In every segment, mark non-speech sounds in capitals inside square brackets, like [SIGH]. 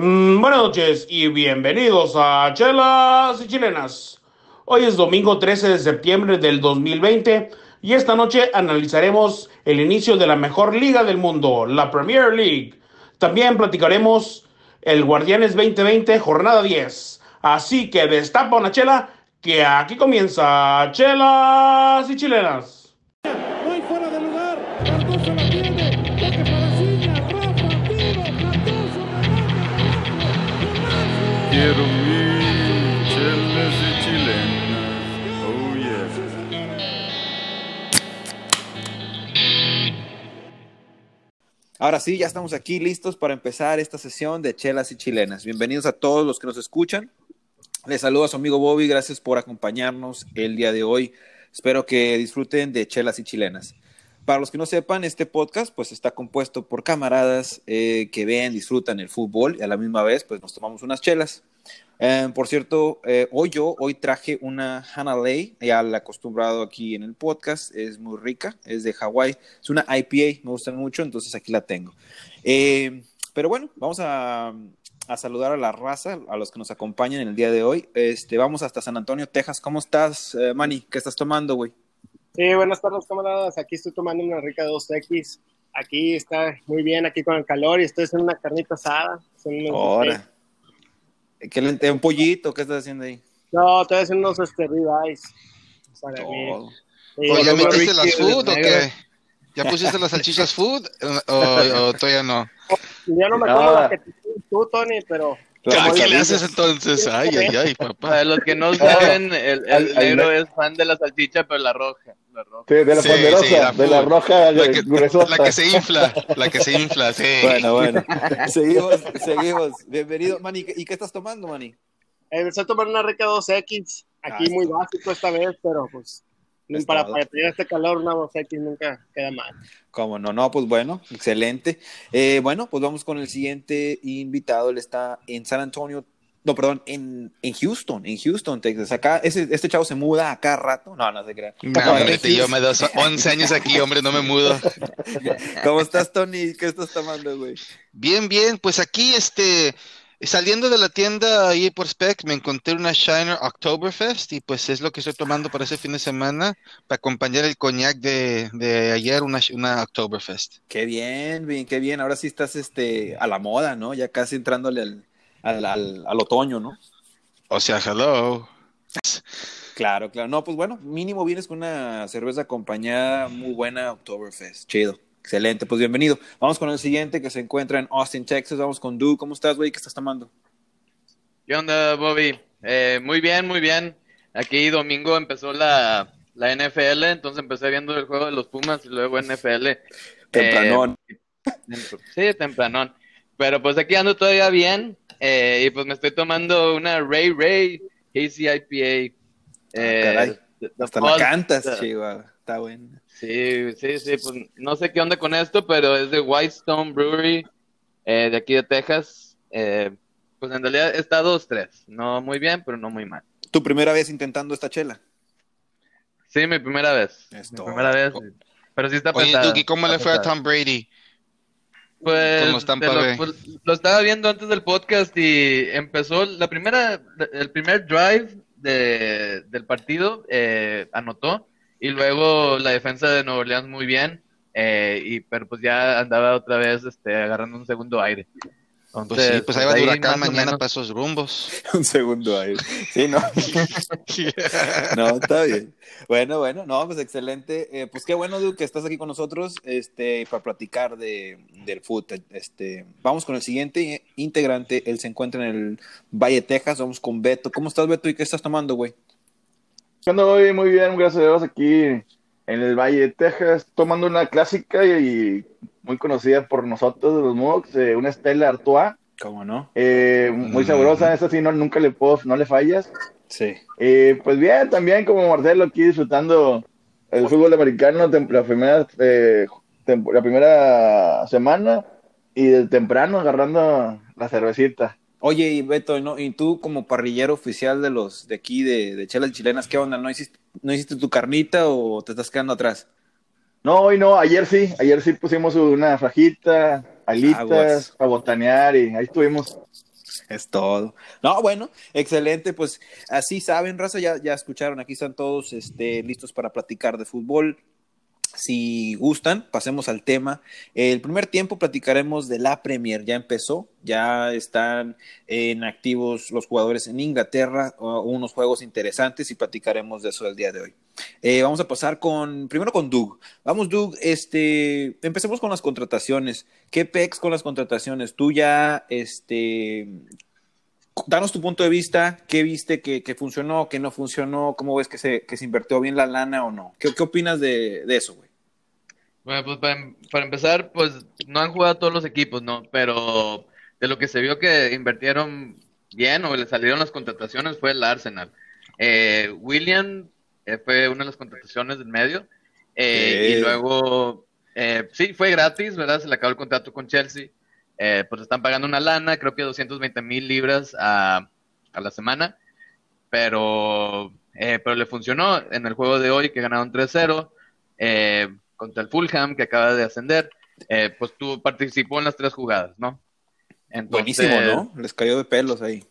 Mm, buenas noches y bienvenidos a Chelas y Chilenas. Hoy es domingo 13 de septiembre del 2020 y esta noche analizaremos el inicio de la mejor liga del mundo, la Premier League. También platicaremos el Guardianes 2020, jornada 10. Así que destapa una chela, que aquí comienza Chelas y Chilenas. Quiero. Oh. Ahora sí, ya estamos aquí listos para empezar esta sesión de chelas y chilenas. Bienvenidos a todos los que nos escuchan. Les saludo a su amigo Bobby, gracias por acompañarnos el día de hoy. Espero que disfruten de chelas y chilenas. Para los que no sepan, este podcast pues está compuesto por camaradas eh, que ven, disfrutan el fútbol y a la misma vez pues nos tomamos unas chelas. Eh, por cierto, eh, hoy yo, hoy traje una Hannah Lay, ya la acostumbrado aquí en el podcast, es muy rica, es de Hawái, es una IPA, me gustan mucho, entonces aquí la tengo. Eh, pero bueno, vamos a, a saludar a la raza, a los que nos acompañan en el día de hoy. Este, vamos hasta San Antonio, Texas. ¿Cómo estás, eh, Manny? ¿Qué estás tomando, güey? Sí, buenas tardes, camaradas. Aquí estoy tomando una rica 2X. Aquí está muy bien, aquí con el calor y estoy haciendo una carnita asada. Ahora. ¿Qué le- un pollito? ¿Qué estás haciendo ahí? No, estoy haciendo unos este, ribeyes para mí. Sí, ¿ya metiste las food o qué? ¿Ya pusiste las salchichas food o, o todavía no? Yo no me No. como la que tú, Tony, pero ¿Qué que le haces entonces? Ay, ay, ay, papá. Para los que no [LAUGHS] saben, el, el al- al- negro es fan de la salchicha, pero la roja. La roja. Sí, de la Sí, ponderosa, sí, la de la roja La que, gruesota. la que se infla, la que se infla, sí. Bueno, bueno. [LAUGHS] seguimos, seguimos. Bienvenido, Manny. ¿Y qué estás tomando, Manny? eh, estoy tomando una rica 2X. Aquí Ah, muy básico esta vez, pero pues para, todo. para tener este calor, una 2X nunca queda mal. Cómo no, no, pues bueno, excelente. Eh, bueno, pues vamos con el siguiente invitado. Él está en San Antonio, no, perdón, en, en Houston, en Houston, Texas. Acá, ese, este chavo se muda a cada rato. No, no se crea. No, hombre, yo me doy 11 años aquí, hombre, no me mudo. [LAUGHS] ¿Cómo estás, Tony? ¿Qué estás tomando, güey? Bien, bien, pues aquí, este, saliendo de la tienda ahí por Spec, me encontré una Shiner Oktoberfest y pues es lo que estoy tomando para ese fin de semana, para acompañar el coñac de, de ayer, una, una Oktoberfest. Qué bien, bien, qué bien. Ahora sí estás este, a la moda, ¿no? Ya casi entrándole al, al, al, al otoño, ¿no? O sea, hello. Claro, claro. No, pues bueno, mínimo vienes con una cerveza acompañada muy buena, Oktoberfest. Chido. Excelente, pues bienvenido. Vamos con el siguiente que se encuentra en Austin, Texas. Vamos con Du. ¿Cómo estás, güey? ¿Qué estás tomando? ¿Qué onda, Bobby? Eh, muy bien, muy bien. Aquí domingo empezó la, la NFL, entonces empecé viendo el juego de los Pumas y luego NFL. Tempranón. Sí, tempranón. Pero pues aquí ando todavía bien eh, y pues me estoy tomando una Ray Ray Hazy IPA. Eh, caray. Hasta la cantas, chihuahua. Está bueno. Sí, sí, sí, pues no sé qué onda con esto, pero es de Whitestone Brewery, eh, de aquí de Texas. Eh, pues en realidad está 2-3, no muy bien, pero no muy mal. ¿Tu primera vez intentando esta chela? Sí, mi primera vez. Es mi primera vez. Pero sí está Oye, pesada. Duki, ¿cómo le fue a. Tom Brady? Pues, los Tampa lo, pues, lo estaba viendo antes del podcast y empezó la primera, el primer drive de, del partido, eh, anotó y luego la defensa de Nueva Orleans muy bien, eh, y pero pues ya andaba otra vez este, agarrando un segundo aire. Pues Entonces, sí, pues ahí va ahí huracán mañana para esos rumbos. [LAUGHS] Un segundo ahí. Sí, no. [LAUGHS] No, está bien. Bueno, bueno, no, pues excelente. Eh, pues qué bueno, Du, que estás aquí con nosotros este, para platicar de, del fútbol. Este, vamos con el siguiente integrante. Él se encuentra en el Valle, Texas. Vamos con Beto. ¿Cómo estás, Beto? ¿Y qué estás tomando, güey? Ando muy, muy bien, gracias a Dios, aquí en el Valle de Texas, tomando una clásica y muy conocida por nosotros, de los Mox, eh, una Stella Artois, ¿Cómo no? eh, muy Mm. sabrosa, esa sí, no, nunca le puedo, no le fallas. Sí. Eh, pues bien, también como Marcelo aquí disfrutando el fútbol americano, la primera, eh, la primera semana y de temprano agarrando la cervecita. Oye, y Beto, ¿no? ¿y tú como parrillero oficial de los de aquí, de, de Chelas Chilenas, qué onda? ¿No hiciste, ¿No hiciste tu carnita o te estás quedando atrás? No, hoy no, ayer sí, ayer sí pusimos una fajita, alitas, Aguas. a botanear y ahí estuvimos. Es todo. No, bueno, excelente. Pues así saben, raza, ya, ya escucharon, aquí están todos este, listos para platicar de fútbol. Si gustan, pasemos al tema. El primer tiempo platicaremos de la Premier, ya empezó, ya están en activos los jugadores en Inglaterra, unos juegos interesantes y platicaremos de eso el día de hoy. Eh, vamos a pasar con, primero con Doug. Vamos, Doug, este, empecemos con las contrataciones. ¿Qué pex con las contrataciones? Tú ya, este, danos tu punto de vista, qué viste que, que funcionó, qué no funcionó, cómo ves que se, que se invirtió bien la lana o no. ¿Qué, qué opinas de, de eso, güey? Bueno, pues para, em- para empezar, pues no han jugado todos los equipos, ¿no? Pero de lo que se vio que invirtieron bien o le salieron las contrataciones fue el Arsenal. Eh, William eh, fue una de las contrataciones del medio. eh. Y luego, eh, sí, fue gratis, ¿verdad? Se le acabó el contrato con Chelsea. Eh, pues están pagando una lana, creo que 220 mil libras a, a la semana. Pero, eh, pero le funcionó en el juego de hoy que ganaron 3-0 eh, contra el Fulham que acaba de ascender. eh, pues tú participó en las tres jugadas, ¿no? Entonces, Buenísimo, ¿no? Les cayó de pelos ahí.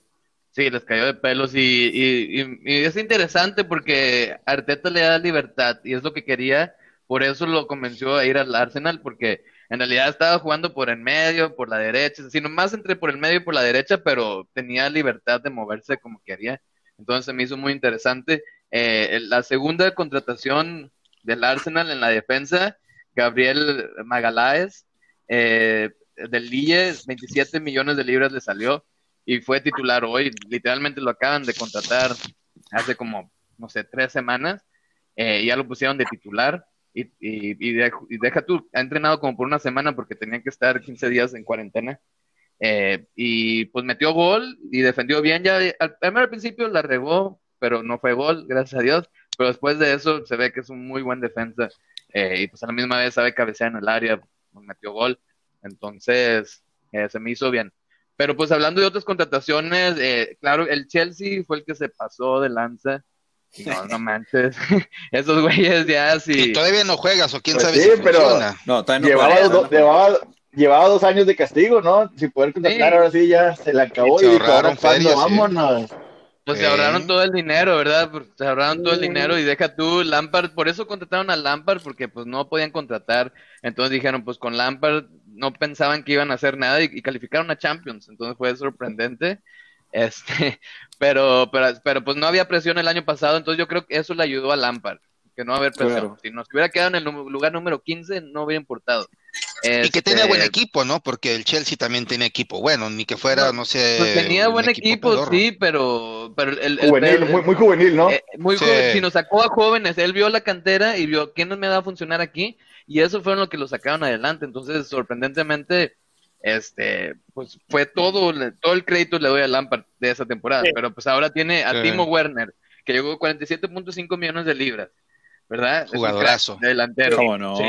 Sí, les cayó de pelos y, y- y- y es interesante porque Arteta le da libertad y es lo que quería, por eso lo convenció a ir al Arsenal porque en realidad estaba jugando por en medio, por la derecha, sino más entre por el medio y por la derecha, pero tenía libertad de moverse como quería. Entonces me hizo muy interesante. Eh, la segunda contratación del Arsenal en la defensa, Gabriel Magaláes, eh, del Lille, 27 millones de libras le salió y fue titular hoy. Literalmente lo acaban de contratar hace como, no sé, tres semanas. eh, ya lo pusieron de titular. Y, y, y, de- y deja tú, ha entrenado como por una semana porque tenía que estar 15 días en cuarentena. Eh, y pues metió gol y defendió bien. Ya al, al principio la regó, pero no fue gol, gracias a Dios. Pero después de eso se ve que es un muy buen defensa. eh, y pues a la misma vez sabe cabecear en el área, pues, metió gol. Entonces eh, se me hizo bien. Pero pues hablando de otras contrataciones, eh, claro, el Chelsea fue el que se pasó de lanza. No, no manches. [LAUGHS] Esos güeyes ya sí. Y todavía no juegas, o quién Pues sabe sí, si pero- funciona. No, todavía no Llevaba, juega, do- ¿no? llevaba, llevaba dos años de castigo, ¿no? Sin poder contratar, Sí. ahora sí ya se le acabó Se y ahorraron ferias, sí. vámonos. Pues se Ok. ahorraron todo el dinero, ¿verdad? Pues, Se ahorraron todo el dinero y deja tú Lampard, por eso contrataron a Lampard porque pues no podían contratar. Entonces dijeron, pues con Lampard no pensaban que iban a hacer nada y, y calificaron a Champions. Entonces fue sorprendente. Este, [LAUGHS] pero, pero, pero pues no había presión el año pasado, entonces yo creo que eso le ayudó a Lampard, que no haber presión. Claro. Si nos hubiera quedado en el lugar número 15, no hubiera importado. Y que Este, tenía buen equipo, ¿no? Porque el Chelsea también tenía equipo bueno, ni que fuera, no, sé. Pues tenía buen equipo, sí, pero, pero el, el- Juvenil, el- muy, muy juvenil, ¿no? Eh, muy Sí. joven, si nos sacó a jóvenes, él vio la cantera y vio quién me va a funcionar aquí y eso fue lo que lo sacaron adelante. Entonces, sorprendentemente, este, pues fue todo, le- todo el crédito le doy a Lampard de esa temporada, Sí. pero pues ahora tiene a Sí. Timo Werner, que llegó a 47.5 millones de libras, ¿verdad? Es un Jugadorazo. crack delantero. ¿Cómo no? Sí.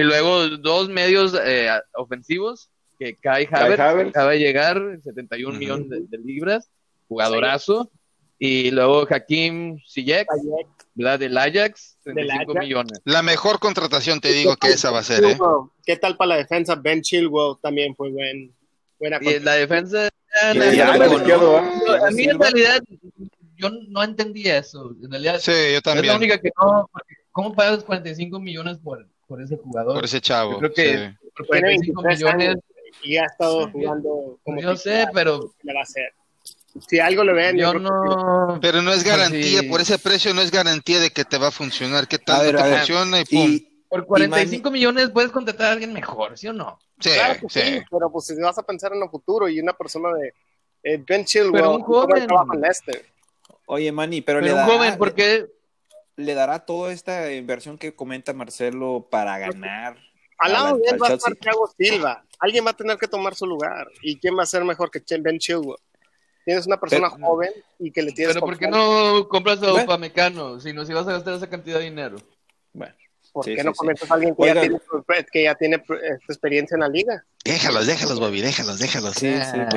Y luego dos medios eh, ofensivos, que Kai Kai Havertz, Havertz. acaba de llegar, 71 Ujú. millones de, de libras, jugadorazo. Y luego Hakim Ziyech, ¿verdad? Del Ajax, 35 Ajax. millones. La mejor contratación, te digo que esa va a ser, ¿eh? ¿Qué tal para la defensa? Ben Chilwell también fue buen, buena Y la defensa... La- a mí en realidad, yo no entendía eso. En realidad, Sí, yo es la también. única que no... porque ¿Cómo pagas 45 millones por, por ese jugador? Por ese chavo. Yo creo que sí. por Tiene 45 23 millones... años y ha estado Sí. jugando como Yo sé, pero ¿Qué le va a hacer? Si algo le ven, yo que no... Pero no es garantía, Sí. por ese precio no es garantía de que te va a funcionar. ¿Qué tal ver, no te funciona y pum? Y, Por 45 millones puedes contratar a alguien mejor, ¿sí o no? sí, Claro que sí. sí, pero pues si vas a pensar en el futuro y una persona de eh, Ben Chilwell, Pero un joven. trabaja en Leicester. oye, Manny, pero, Pero le un dará, joven, porque le dará toda esta inversión que comenta Marcelo para ganar. Al lado de él va a estar Thiago Silva. Alguien va a tener que tomar su lugar. ¿Y quién va a ser mejor que Ben Chilwell? Tienes una persona Pero- joven y que le tienes pero ¿por qué no compras a Bueno. Upamecano? Si no, si vas a gastar esa cantidad de dinero. Bueno, ¿Por Sí, qué sí, no sí. comentas a alguien que ya tiene, pues, que ya tiene eh, experiencia en la liga? Déjalos, déjalos, Bobby, déjalos, déjalos. Sí, sí, Ah.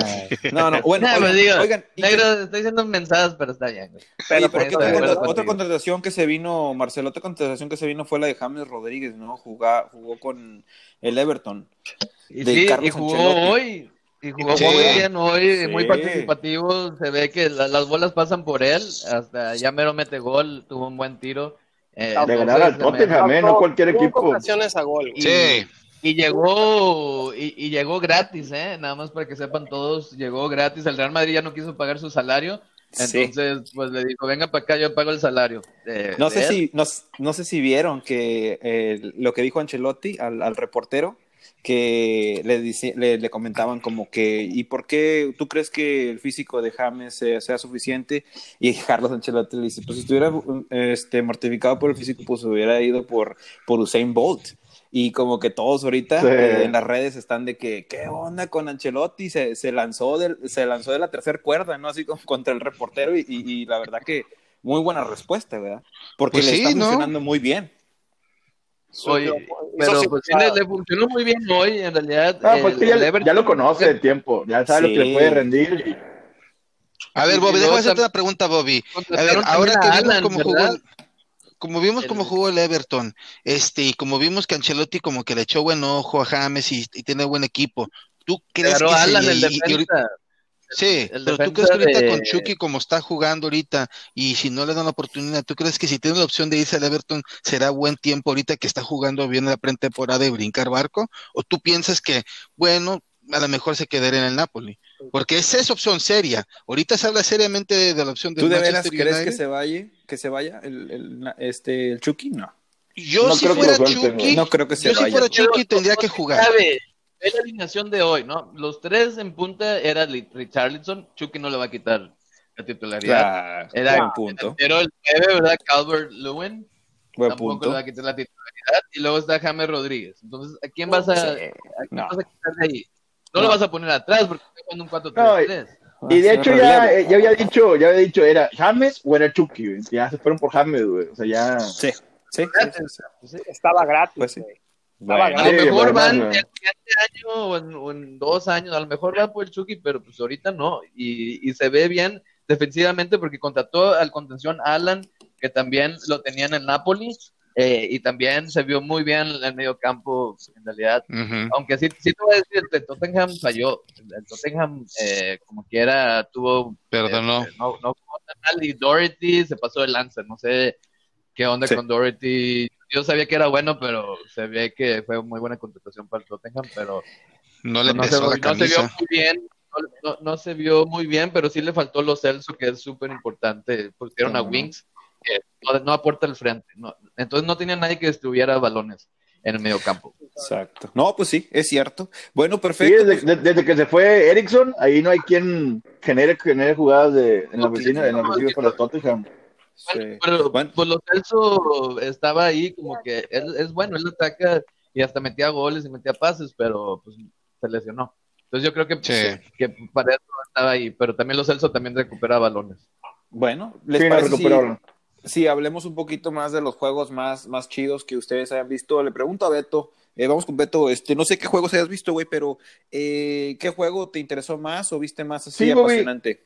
pues. No, no, [LAUGHS] bueno, Nah, oigan, pues digo, oigan, y- Negro, estoy diciendo mensadas, pero está bien. güey. Pero pues, ¿qué estoy de otra, acuerdo otra contratación que se vino, Marcelo, otra contratación que se vino fue la de James Rodríguez, ¿no? Jugá- jugó con el Everton. Y de sí, Carlos y jugó Ancelotti. hoy. Y jugó Sí. muy bien hoy, Sí. muy participativo. Se ve que la- las bolas pasan por él. Hasta ya mero mete gol, tuvo un buen tiro. Eh, De ganar al me- Tottenham, eh, no cualquier equipo. ocasiones a gol. güey. Sí, Y llegó y, y llegó gratis, ¿eh? Nada más para que sepan todos, llegó gratis. El Real Madrid ya no quiso pagar su salario. Sí. Entonces, pues le dijo, venga para acá, yo pago el salario. de- No sé si, no, no sé si vieron que eh, lo que dijo Ancelotti al, al reportero, que le, dice- le, le comentaban como que, ¿y por qué tú crees que el físico de James sea, sea suficiente? Y Carlos Ancelotti le dice, pues si estuviera este, mortificado por el físico, pues hubiera ido por, por Usain Bolt. Y como que todos ahorita Sí. eh, en las redes están de que, ¿qué onda con Ancelotti? Se, se, lanzó, del, se lanzó de la tercera cuerda, ¿no? Así como contra el reportero y, y- y la verdad que muy buena respuesta, ¿verdad? Porque Pues le sí, está ¿no? funcionando muy bien. Oye, Eso pero sí, pues claro. le, le funcionó muy bien hoy, en realidad. Ah, pues el- que ya, Everton- ya lo conoce de tiempo, ya sabe lo que le puede rendir. A ver, Bobby, déjame hacerte una pregunta, Bobby. A ver, ahora que vimos Alan, cómo jugó como vimos cómo jugó el Everton, este, y como vimos que Ancelotti como que le echó buen ojo a James y, y tiene buen equipo, ¿tú crees que se Alan, le- el y- y ahorita- defensa. Sí, el pero tú crees que ahorita de- con Chucky como está jugando ahorita y si no le dan la oportunidad, ¿tú crees que si tiene la opción de irse al Everton será buen tiempo ahorita que está jugando bien la pretemporada y brincar barco? ¿O tú piensas que, bueno, a lo mejor se quedaría en el Napoli? Porque esa es opción seria. Ahorita se habla seriamente de, de la opción de ¿Tú de veras crees que se vaya, que se vaya el, el, este, el Chucky? No. Yo No si fuera Chucky, No creo que se yo si fuera Chucky tendría que jugar. sabe. Ve la alineación de hoy, ¿no? Los tres en punta era Li- Richarlison. Chucky no le va a quitar la titularidad. Claro, Era buen punto. Pero el 9, ¿verdad? Calvert Lewin. Buen tampoco punto. le va a quitar la titularidad. Y luego está James Rodríguez. Entonces, ¿a quién vas a, Sí, a quién no. vas a quitar de ahí? No, No. lo vas a poner atrás porque está jugando un 4-3-3. Y de hecho ya, eh, ya había dicho, ya había dicho, era James o era Chucky. Ya se fueron por James, güey. O sea, ya. Sí, sí, sí, sí, sí. Estaba gratis. Pues sí. güey. Bueno, A lo mejor van el siguiente año o en, o en dos años, a lo mejor va por el Chucky, pero pues ahorita no. Y, y se ve bien defensivamente porque contrató al contención Alan, que también lo tenía en Napoli, eh, y también se vio muy bien en el medio campo, en realidad. Aunque sí, sí te voy a decir, el Tottenham falló. El, Tottenham, eh, como quiera, tuvo. Perdonó. eh, no, no. Y Doherty se pasó de lanza. No sé qué onda Sí. con Doherty. Yo sabía que era bueno, pero se ve que fue muy buena contratación para el Tottenham. Pero No le no, se, pesó la no se vio camisa. muy bien. No, no- no se vio muy bien, pero sí le faltó lo Celso, que es súper importante. Pusieron a. Wings, que no, no aporta al frente. No, entonces no tenía nadie que distribuyera balones en el medio campo. Exacto. No, pues sí, es cierto. Bueno, Sí, perfecto. desde, de- desde que se fue Erickson, ahí no hay quien genere, genere jugadas de, en la oficina, en la oficina para Tottenham. Sí. Pero Bueno. pues lo Celso estaba ahí como que él es bueno, él ataca y hasta metía goles y metía pases, pero pues se lesionó. Entonces yo creo que, Sí. que para eso estaba ahí, pero también los Celso también recupera balones. Bueno, ¿les Sí, no parece si, recuperaron. si hablemos un poquito más de los juegos más, más chidos que ustedes hayan visto? Le pregunto a Beto, eh, vamos con Beto, este, no sé qué juegos hayas visto, güey, pero eh, ¿qué juego te interesó más o viste más así Sí, apasionante?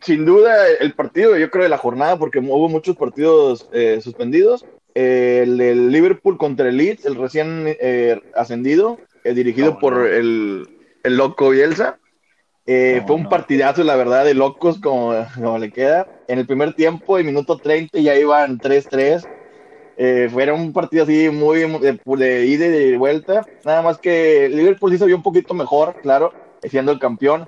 Sin duda, el partido, yo creo, de la jornada, porque hubo muchos partidos eh, suspendidos. Eh, el Liverpool contra el Leeds, el recién eh, ascendido, eh, dirigido No, por no. El, el loco Bielsa. No, fue un partidazo, la verdad, de locos, como, como le queda. En el primer tiempo, en minuto 30, ya iban 3-3. Eh, fue un partido así muy de, de ida y de vuelta. Nada más que el Liverpool sí se vio un poquito mejor, claro, siendo el campeón.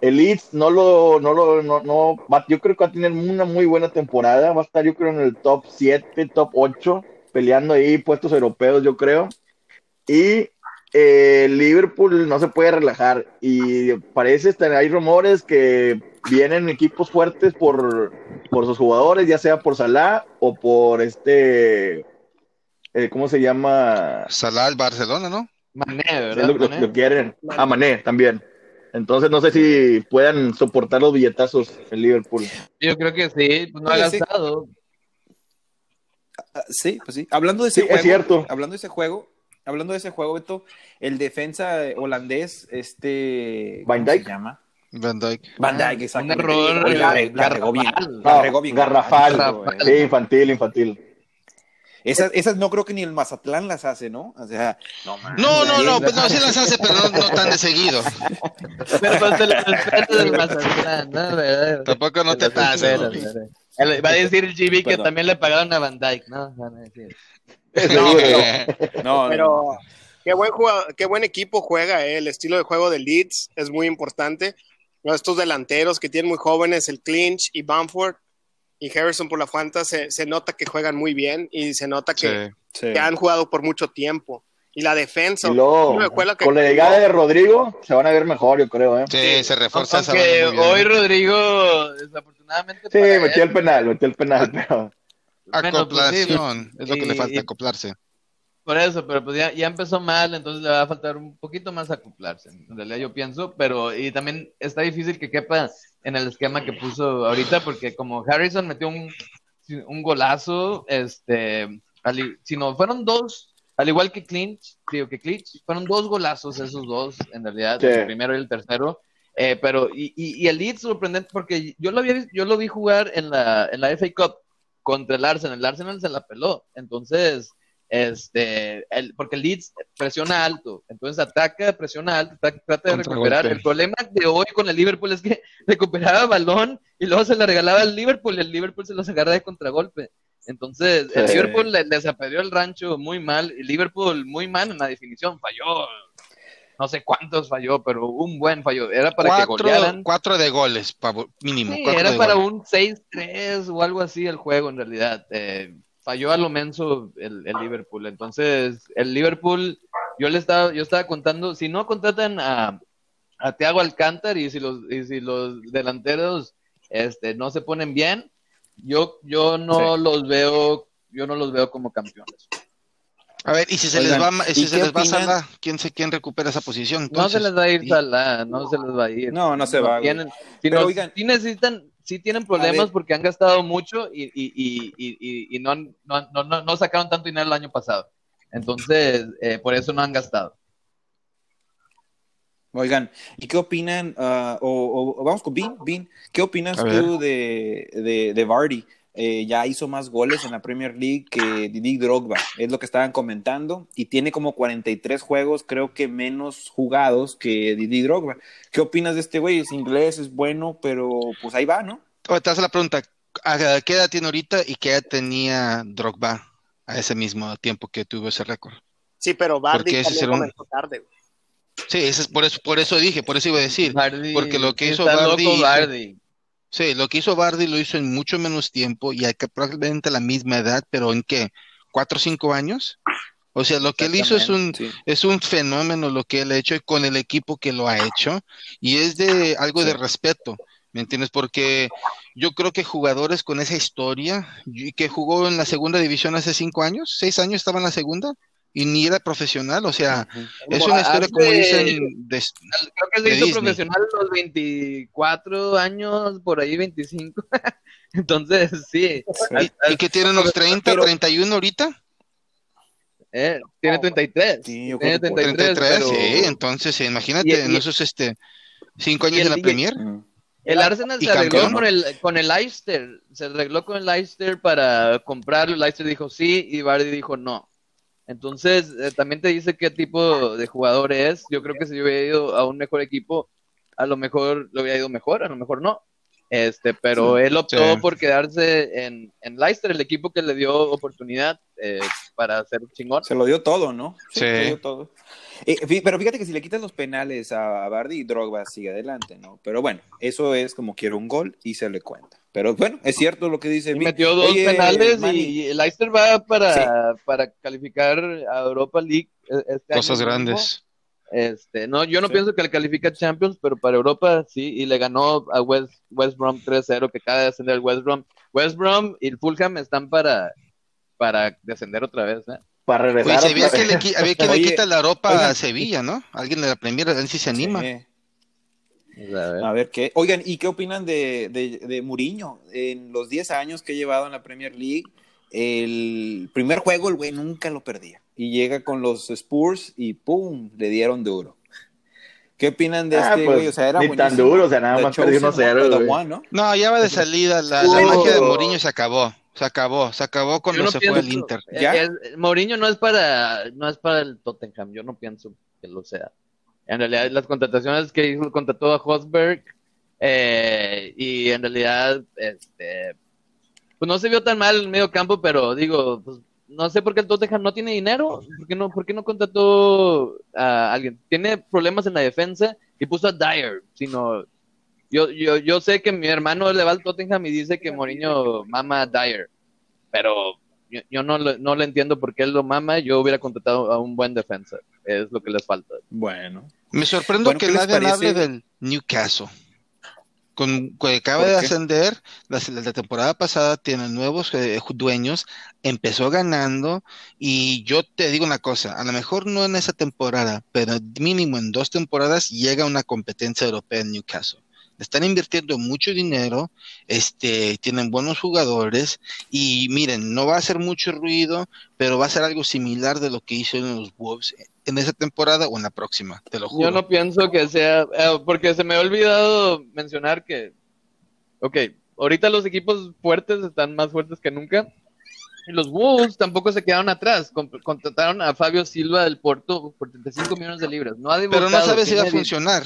El Leeds no lo, no lo, no, no, va- yo creo que va a tener una muy buena temporada. Va a estar, yo creo, en el top 7, top 8, peleando ahí puestos europeos, yo creo. Y eh, el Liverpool no se puede relajar. Y parece, estar- hay rumores que vienen equipos fuertes por, por sus jugadores, ya sea por Salah o por este, eh, ¿cómo se llama? Salah al Barcelona, ¿no? Mané, ¿verdad? lo, lo- Mané. lo quieren. A Mané también. Entonces no sé si puedan soportar los billetazos en Liverpool. Yo creo que sí, pues no ha Oye, sí. gastado. Ah, Sí, pues sí. Hablando de ese Sí, es juego, cierto. hablando de ese juego, hablando de ese juego, Beto, el defensa holandés, este, Van ¿cómo se Dijk. llama? Van Dyke. Van Dijk, Un exactamente. error la, regó bien. No, La regó bien. garrafal. Garrafal. Sí, infantil, infantil. Esas, esas no creo que ni el Mazatlán las hace, ¿no? O sea, no. No, no, no, pues no, sí las hace, pero no, no tan de seguido. Pero te lo esperas del Mazatlán, ¿no? ¿Verdad? Tampoco no te pases. El- Va a decir el GB que también le pagaron a Van Dyke, ¿no? Van a decir. No, no, no. Pero qué buen jugador, qué buen equipo juega, eh. el estilo de juego de Leeds es muy importante. ¿no? Estos delanteros que tienen muy jóvenes, el Clinch y Bamford y Harrison por la Fanta, se, se nota que juegan muy bien y se nota que, Sí. Sí. que han jugado por mucho tiempo. Y la defensa, Y luego, que- con la llegada de Rodrigo, se van a ver mejor, yo creo, ¿eh? Sí, se refuerza esa Aunque bien. hoy Rodrigo, desafortunadamente. Sí, metió él, el penal, metió el penal, pero... Pues sí, Acoplación, es lo que le falta, y- acoplarse. Por eso, pero pues ya, ya empezó mal, entonces le va a faltar un poquito más acoplarse. En realidad yo pienso, pero y también está difícil que quepa en el esquema que puso ahorita, porque como Harrison metió un, un golazo, este, al si no, fueron dos, al igual que Clinch, digo que Clinch, fueron dos golazos esos dos, en realidad, Sí. el primero y el tercero. Eh, pero, y, y, y el Leeds sorprendente, porque yo lo, había, yo lo vi jugar en la, en la FA Cup contra el Arsenal, el Arsenal se la peló, entonces, este, el, porque el Leeds presiona alto, entonces ataca, presiona alto, tra- trata de recuperar. El problema de hoy con el Liverpool es que [LAUGHS] recuperaba balón y luego se le regalaba al Liverpool y el Liverpool se los agarra de contragolpe. Entonces, el. Liverpool le- les apedreó el rancho muy mal, el Liverpool muy mal en la definición, falló, no sé cuántos falló, pero un buen falló, era para que Cuatro, golearan. cuatro de goles, mínimo. Sí, era para goles. un 6-3 o algo así el juego en realidad. Eh, falló a lo menso el, el Liverpool. Entonces, el Liverpool, yo le estaba, yo estaba contando, si no contratan a, a Thiago Alcántara y si los, y si los delanteros este, no se ponen bien, yo, yo no los veo, yo no los veo como campeones. A ver, y si se Oigan, les va, si ¿y se les va? Salah, ¿quién se quién recupera esa posición? No se Entonces, les va a ir Salah, no se les va a ir. No, no se va. Tienen, si Pero no- oigan- sí necesitan, sí tienen problemas porque han gastado mucho y, y, y, y, y- y no, han- no, han- no, no, no sacaron tanto dinero el año pasado. Entonces, eh, por eso no han gastado. Oigan, ¿y qué opinan? ah, o, o- o vamos con Vin, Vin, ¿qué opinas tú de, de, de Vardy? Eh, ya hizo más goles en la Premier League que Didier Drogba, es lo que estaban comentando, y tiene como 43 juegos, creo que menos jugados que Didier Drogba. ¿Qué opinas de este güey? Es inglés, es bueno, pero pues ahí va, ¿no? Oye, te hace la pregunta, ¿a qué edad tiene ahorita y qué edad tenía Drogba a ese mismo tiempo que tuvo ese récord? Sí, pero Bardi también un- comenzó tarde. güey. Sí, ese es por eso, por eso dije, por eso iba a decir. Vardy- porque lo que hizo hizo- Vardy. Sí, lo que hizo Bardi lo hizo en mucho menos tiempo y probablemente a la misma edad, pero ¿en qué? ¿Cuatro o cinco años? O sea, lo que él hizo es un, Sí. es un fenómeno lo que él ha hecho y con el equipo que lo ha hecho y es de algo de respeto, ¿me entiendes? Porque yo creo que jugadores con esa historia y que jugó en la segunda división hace cinco años, seis años estaba en la segunda y ni era profesional, o sea, es una historia como dicen de, Creo que se de hizo Disney. profesional a los 24 años, por ahí 25. [LAUGHS] Entonces, sí. y, y que tiene unos 30, Pero- 31 ahorita. Eh, tiene 33. Sí, yo tiene creo que por 33, 33, pero sí, entonces imagínate Y- en y- esos este cinco y años el- en la y- Premier. El Arsenal y se arregló campeón, ¿no? con el, con el Leicester. Se arregló con el Leicester para comprarlo. El Leicester dijo sí y Vardy dijo no. Entonces, eh, también te dice qué tipo de jugador es. Yo creo que si yo hubiera ido a un mejor equipo, a lo mejor lo hubiera ido mejor, a lo mejor no. Este, pero él optó Sí. por quedarse en, en Leicester, el equipo que le dio oportunidad eh, para ser chingón. Se lo dio todo, ¿no? Sí. Se lo dio todo. Eh, pero fíjate que si le quitas los penales a Bardi, Drogba sigue adelante, ¿no? Pero bueno, eso es como quiero un gol y se le cuenta. Pero bueno, es cierto lo que dice Y metió dos Oye, penales Manny, y el Leicester va para, para calificar a Europa League eh, este Cosas grandes. Este, no, yo no Sí. pienso que le califica a Champions, pero para Europa sí, y le ganó a West, West Brom 3-0, que acaba de descender el West Brom. West Brom y el Fulham están para, para descender otra vez, ¿eh? Para regresar. se veía otra que le, había quien le [LAUGHS] Oye, quita la ropa oigan. a Sevilla, ¿no? Alguien de la Premier, a ver si se anima. Sí. Sea, a ver. A ver qué. Oigan, ¿y qué opinan de, de, de Mourinho? En los 10 años que ha llevado en la Premier League, el primer juego el güey nunca lo perdía. Y llega con los Spurs y ¡pum! le dieron duro. ¿Qué opinan de Ah, este pues, güey? O sea, era ni tan buenísimo. duro, o sea, nada The más perdió Chosen 1-0, One, The güey. One, ¿no? No, ya va de salida. La, la magia de Mourinho se acabó. Se acabó. Se acabó cuando no se pienso- fue al Inter. eh, ¿Ya? es- Mourinho no es para no es para el Tottenham, yo no pienso que lo sea. En realidad las contrataciones que hizo contrató a Hosberg eh, y en realidad este pues no se vio tan mal el medio campo, pero digo, pues no sé por qué el Tottenham no tiene dinero, ¿por qué no, por qué no contrató a alguien? Tiene problemas en la defensa y puso a Dyer, sino yo, yo, yo sé que mi hermano le va al Tottenham y dice que Mourinho mama a Dyer, pero yo, yo no, le- no le entiendo por qué él lo mama. Yo hubiera contratado a un buen defensa, es lo que les falta. Bueno. Me sorprendo Bueno, que ¿qué les nadie hable del Newcastle. Con, que acaba ¿Por de ascender, la, la temporada pasada tiene nuevos eh, dueños, empezó ganando y yo te digo una cosa, a lo mejor no en esa temporada, pero mínimo en dos temporadas llega una competencia europea en Newcastle. Están invirtiendo mucho dinero, este, tienen buenos jugadores y miren, no va a hacer mucho ruido, pero va a ser algo similar de lo que hizo en los Wolves en esa temporada o en la próxima, te lo juro. Yo no pienso que sea, eh, porque se me ha olvidado mencionar que, ok, ahorita los equipos fuertes están más fuertes que nunca. Y los Wolves tampoco se quedaron atrás. Con- contrataron a Fabio Silva del Porto por 35 millones de libras. No ha Pero no sabes si va a funcionar.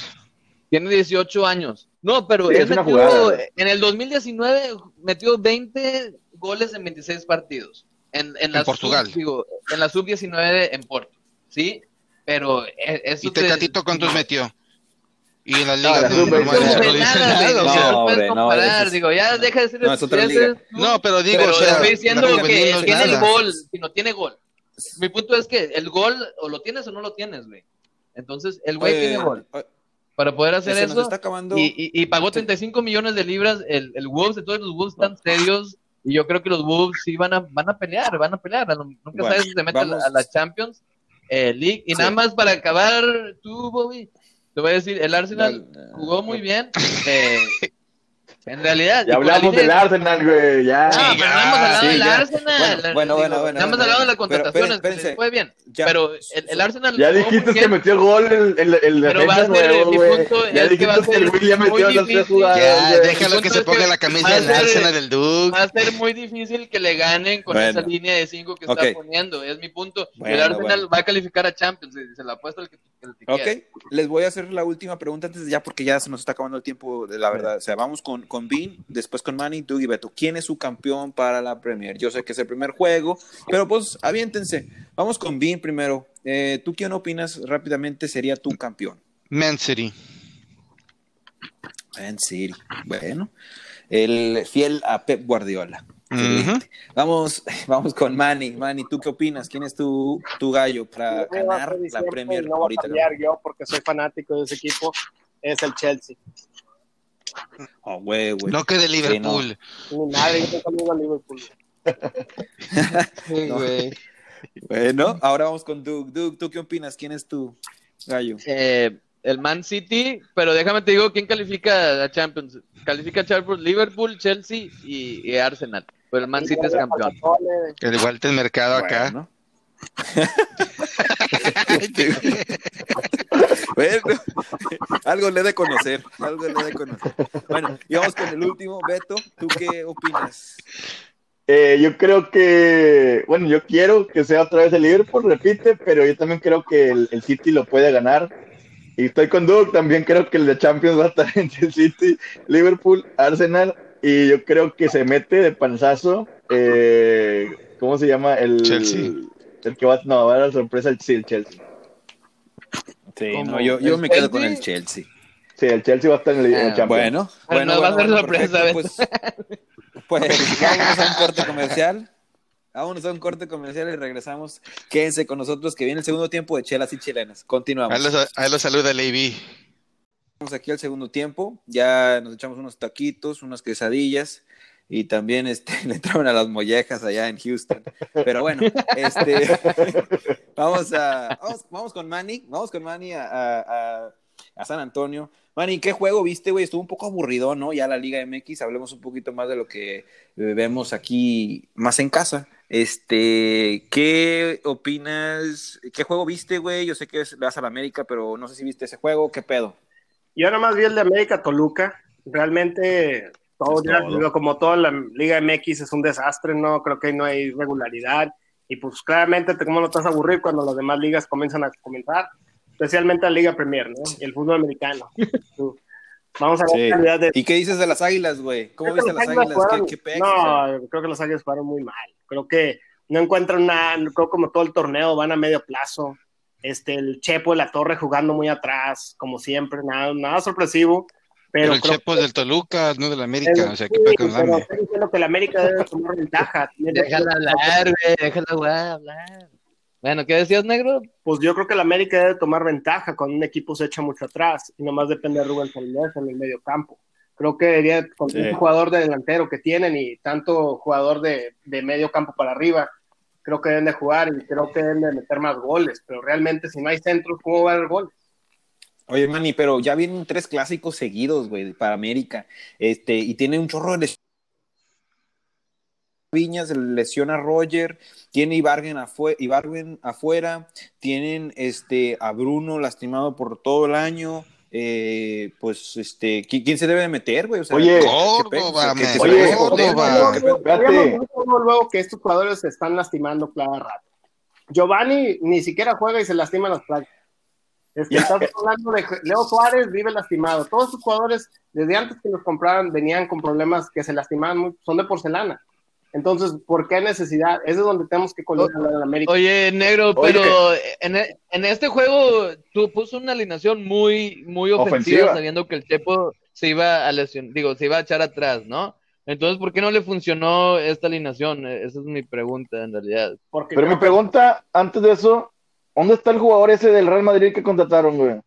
Tiene 18 años. No, pero Sí, él es una metió, jugada. en el 2019 metió 20 goles en 26 partidos. En, en la Portugal. Sub, digo, en la sub-19 en Porto. ¿Sí? Pero eh, eso ¿Y te- Tecatito cuántos metió? Y en la No, liga la de sub-20 normal, No no dice nada, nada, güey, o no sea, hombre, no, comparar, es- digo, ya deja de ser No, es otra liga. es No, pero digo, pero o sea, estoy diciendo que no tiene el nada. gol, si no tiene gol. Mi punto es que el gol o lo tienes o no lo tienes, güey. Entonces, el güey tiene gol. oye, Para poder hacer se nos eso, está acabando. y, y- y pagó 35 millones de libras el, el Wolves, entonces los Wolves están serios y yo creo que los Wolves sí van a, van a pelear, van a pelear. Nunca Bueno, sabes si se mete a la, vamos. a la Champions eh, League. Y Sí. nada más para acabar, tú, Bobby, te voy a decir, el Arsenal Dale. jugó muy bien. eh, en realidad, Ya hablamos del de- Arsenal, güey, ya. Pero no hemos hablado sí, del ya. Arsenal. Bueno, bueno, bueno, bueno, Nada más bueno. hablado de las Pero, contrataciones, espérense, que les fue bien. Ya. Pero el, el Arsenal. Ya dijiste que metió gol el, el, el Pero va a ser, nuevo, mi punto Ya es que va a dijiste que el ser William metió las tres jugadas. Ya, déjalo que se ponga que la camisa va del Arsenal del Duke. Va a ser muy difícil que le ganen con Bueno. esa línea de 5 que está poniendo. Es mi punto. Bueno, el Arsenal bueno. va a calificar a Champions. Se, se la apuesto el que, el que quiera. Ok, les voy a hacer la última pregunta antes de ya, porque ya se nos está acabando el tiempo de la verdad. O sea, vamos con, con Bean, después con Manny, Doug y Beto. ¿Quién es su campeón para la Premier? Yo sé que es el primer juego, pero pues aviéntense. Vamos con Bean primero. Eh, ¿Tú quién opinas rápidamente sería tu campeón? Man City. Man City. Bueno, el fiel a Pep Guardiola. Vamos, [LAUGHS] vamos con Manny. Manny, ¿tú qué opinas? ¿Quién es tu, tu gallo para Me va a ganar la Premier no voy a ahorita? cambiar yo porque soy fanático de ese equipo. Es el Chelsea. Oh, güey, güey. No que de no. Liverpool. Ni nadie, yo amigo a Liverpool. [LAUGHS] Sí, No. güey. Bueno, ahora vamos con Doug. Doug, ¿tú qué opinas? ¿Quién es tu gallo? Eh, el Man City, pero déjame te digo quién califica a Champions. Califica a Champions Liverpool, Chelsea y, y Arsenal. Pero el Man City es campeón. El Walter Mercado acá. Bueno. [LAUGHS] Bueno, algo le he de conocer, algo le he de conocer. Bueno, y vamos con el último. Beto, ¿tú qué opinas? Eh, yo creo que, bueno, yo quiero que sea otra vez el Liverpool, repite, pero yo también creo que el, el City lo puede ganar. Y estoy con Doug, también creo que el de Champions va a estar [LAUGHS] entre el City, Liverpool, Arsenal, y yo creo que se mete de panzazo. eh, ¿Cómo se llama? El, Chelsea. El que va, no, va a dar la sorpresa el, sí, el Chelsea. Sí, ¿Cómo? no, yo, yo ¿El me quedo con Chelsea? el Chelsea. Sí, el Chelsea va a estar en el, en el Ah, Champions. Bueno, bueno, no va a ser bueno, sorpresa, perfecto, Pues, [LAUGHS] pues vamos a un corte comercial. Vámonos a un corte comercial y regresamos. Quédense con nosotros que viene el segundo tiempo de Chelas y Chilenas. Continuamos. Ahí los, ahí los saluda Levy. Estamos aquí al segundo tiempo. Ya nos echamos unos taquitos, unas quesadillas y también este, [LAUGHS] le entraron a las mollejas allá en Houston. Pero bueno, este, [LAUGHS] vamos, a, vamos, vamos con Manny, vamos con Manny a, a- a- a San Antonio Manny, ¿qué juego viste, güey? Estuvo un poco aburrido, ¿no? Ya la Liga MX, hablemos un poquito más de lo que eh, vemos aquí más en casa. Este, ¿qué opinas? ¿Qué juego viste, güey? Yo sé que es- vas a la América, pero no sé si viste ese juego, ¿qué pedo? Yo nomás vi el de América Toluca. Realmente, todo, Es ya, todo. digo, como toda la Liga MX es un desastre, ¿no? Creo que no hay regularidad. Y pues claramente, te- ¿cómo no estás a aburrir cuando las demás ligas comienzan a comenzar? Especialmente la Liga Premier, ¿no? Y el fútbol americano. Vamos a ver Sí. calidad de ¿Y qué dices de las águilas, güey? ¿Cómo Creo viste las Águilas jugaron- ¿Qué, qué pex? No, creo que los Águilas jugaron muy mal. Creo que no encuentran nada, creo como todo el torneo van a medio plazo. Este, el Chepo de la Torre jugando muy atrás, como siempre, nada, nada sorpresivo. Pero, Pero el Chepo que- es del Toluca, no del América, Eh, o sea, sí, que pedo con el pero diciendo que el América debe tomar ventaja. Déjala hablar, güey, déjala hablar. Bueno, ¿qué decías, negro? Pues yo creo que el América debe tomar ventaja cuando un equipo se echa mucho atrás y nomás depende de Rubén Fernández en el medio campo. Creo que debería, con Sí. un jugador de delantero que tienen y tanto jugador de, de medio campo para arriba, creo que deben de jugar y creo que deben de meter más goles. Pero realmente, si no hay centros, ¿cómo va a haber goles? Oye, Manny, pero ya vienen tres clásicos seguidos, güey, para América. Este, y tiene un chorro de. Viñas lesiona a Roger, tiene Ibargen, afuera, tienen este, a Bruno lastimado por todo el año. eh, pues, este, ¿qui- ¿quién se debe de meter, güey? O sea, Oye, ¿qué Córdoba, Oye, debe de meter, Córdoba. luego, que estos jugadores se están lastimando cada rato. Giovanni ni siquiera juega y se lastima las prácticas. Es que estás hablando de Leo Suárez, vive lastimado. Todos estos jugadores, desde antes que los compraran, venían con problemas que se lastimaban, muy- son de porcelana. Entonces, ¿por qué necesidad? Ese es donde tenemos que colocar la América. Oye, negro, Oye. pero en, e- en este juego tú puso una alineación muy, muy ofensiva, Ofensiva. sabiendo que el Chepo se iba a lesionar, digo, se iba a echar atrás, ¿no? Entonces, ¿por qué no le funcionó esta alineación? Eh, Esa es mi pregunta, en realidad. Porque Pero mi pregunta, antes de eso, ¿dónde está el jugador ese del Real Madrid que contrataron, güey?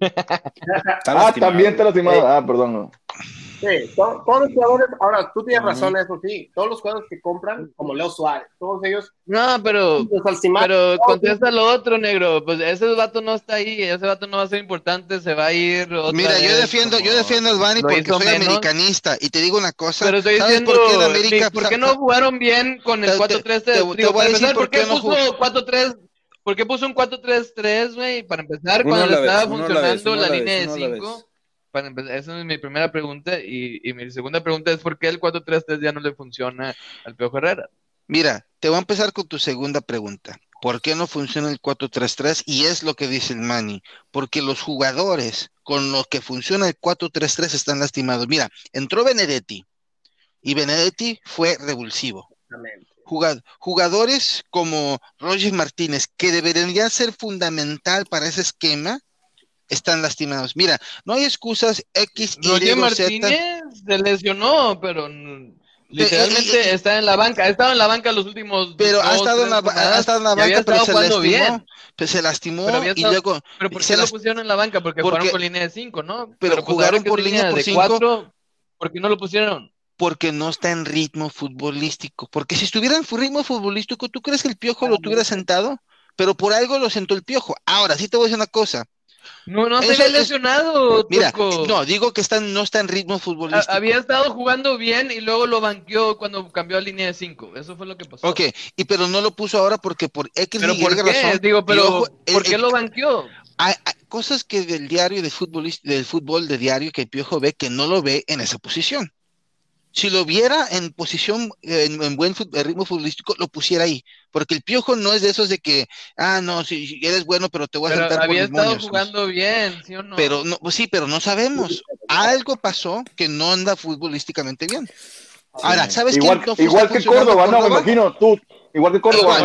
[LAUGHS] Ah, también está lastimado. Ah, perdón. güey. Sí, to- todos los jugadores, ahora tú tienes razón, eso sí, todos los jugadores que compran, como Leo Suárez, todos ellos, No, pero, los pero contesta lo otro, negro. Pues ese vato no está ahí, ese vato no va a ser importante, se va a ir otra Mira, yo vez defiendo, yo como defiendo al Bani porque soy menos. americanista y te digo una cosa, Pero estoy ¿sabes diciendo, por qué en América? ¿por qué no jugaron bien con el Te- te- 4-3-3? te- te voy a decir por ¿por qué qué no puso 4-3? ¿Por qué puso un 4-3-3, güey? Para empezar, cuando le estaba funcionando la línea vez, de uno a la 5. Para empezar, esa es mi primera pregunta. Y, y mi segunda pregunta es: ¿por qué el 4-3-3 ya no le funciona al Piojo Herrera? Mira, te voy a empezar con tu segunda pregunta. ¿Por qué no funciona el 4-3-3? Y es lo que dice el Manny. Porque los jugadores con los que funciona el 4-3-3 están lastimados. Mira, entró Benedetti y Benedetti fue revulsivo. Jugad- jugadores como Roger Martínez, que deberían ser fundamental para ese esquema, están lastimados. Mira, no hay excusas X, Y, Roger. Martínez se lesionó, pero mm, literalmente eh, eh, está en la banca. Ha estado en la banca los últimos. Pero ha estado en la, tres ba- ha estado en la banca, pero se lastimó. bien. Pues se lastimó Pero y luego Pero ¿por se qué lo las- pusieron en la banca? Porque, Porque- jugaron con línea de 5, ¿no? Pero pues jugaron por línea por de cinco. cuatro, ¿Por qué no lo pusieron? porque no está en ritmo futbolístico. Porque si estuviera en ritmo futbolístico, ¿tú crees que el piojo lo tuviera sentado? Pero por algo lo sentó el piojo. Ahora, sí te voy a decir una cosa. No, no se había es- lesionado. Mira, no, digo que está, no está en ritmo futbolístico. Había estado jugando bien y luego lo banqueó cuando cambió a línea de 5. Eso fue lo que pasó. Ok, y pero no lo puso ahora porque por X Pero y ¿por Y qué? razón. Digo, y pero ojo, ¿por el- qué lo banqueó? hay, hay cosas que del diario de fútbol, del fútbol de diario que el Piojo ve que no lo ve en esa posición. Si lo viera en posición, eh, en, en buen fut- ritmo futbolístico, lo pusiera ahí. Porque el Piojo no es de esos de que, ah, no, si eres bueno, pero te voy a Pero sentar por había mis estado moños. jugando bien, ¿sí o no? Pero no, pues sí, pero no sabemos. Algo pasó que no anda futbolísticamente bien. Ahora, ¿sabes Igual, quién no igual que Córdoba, no, me imagino, tú. Igual que Córdoba,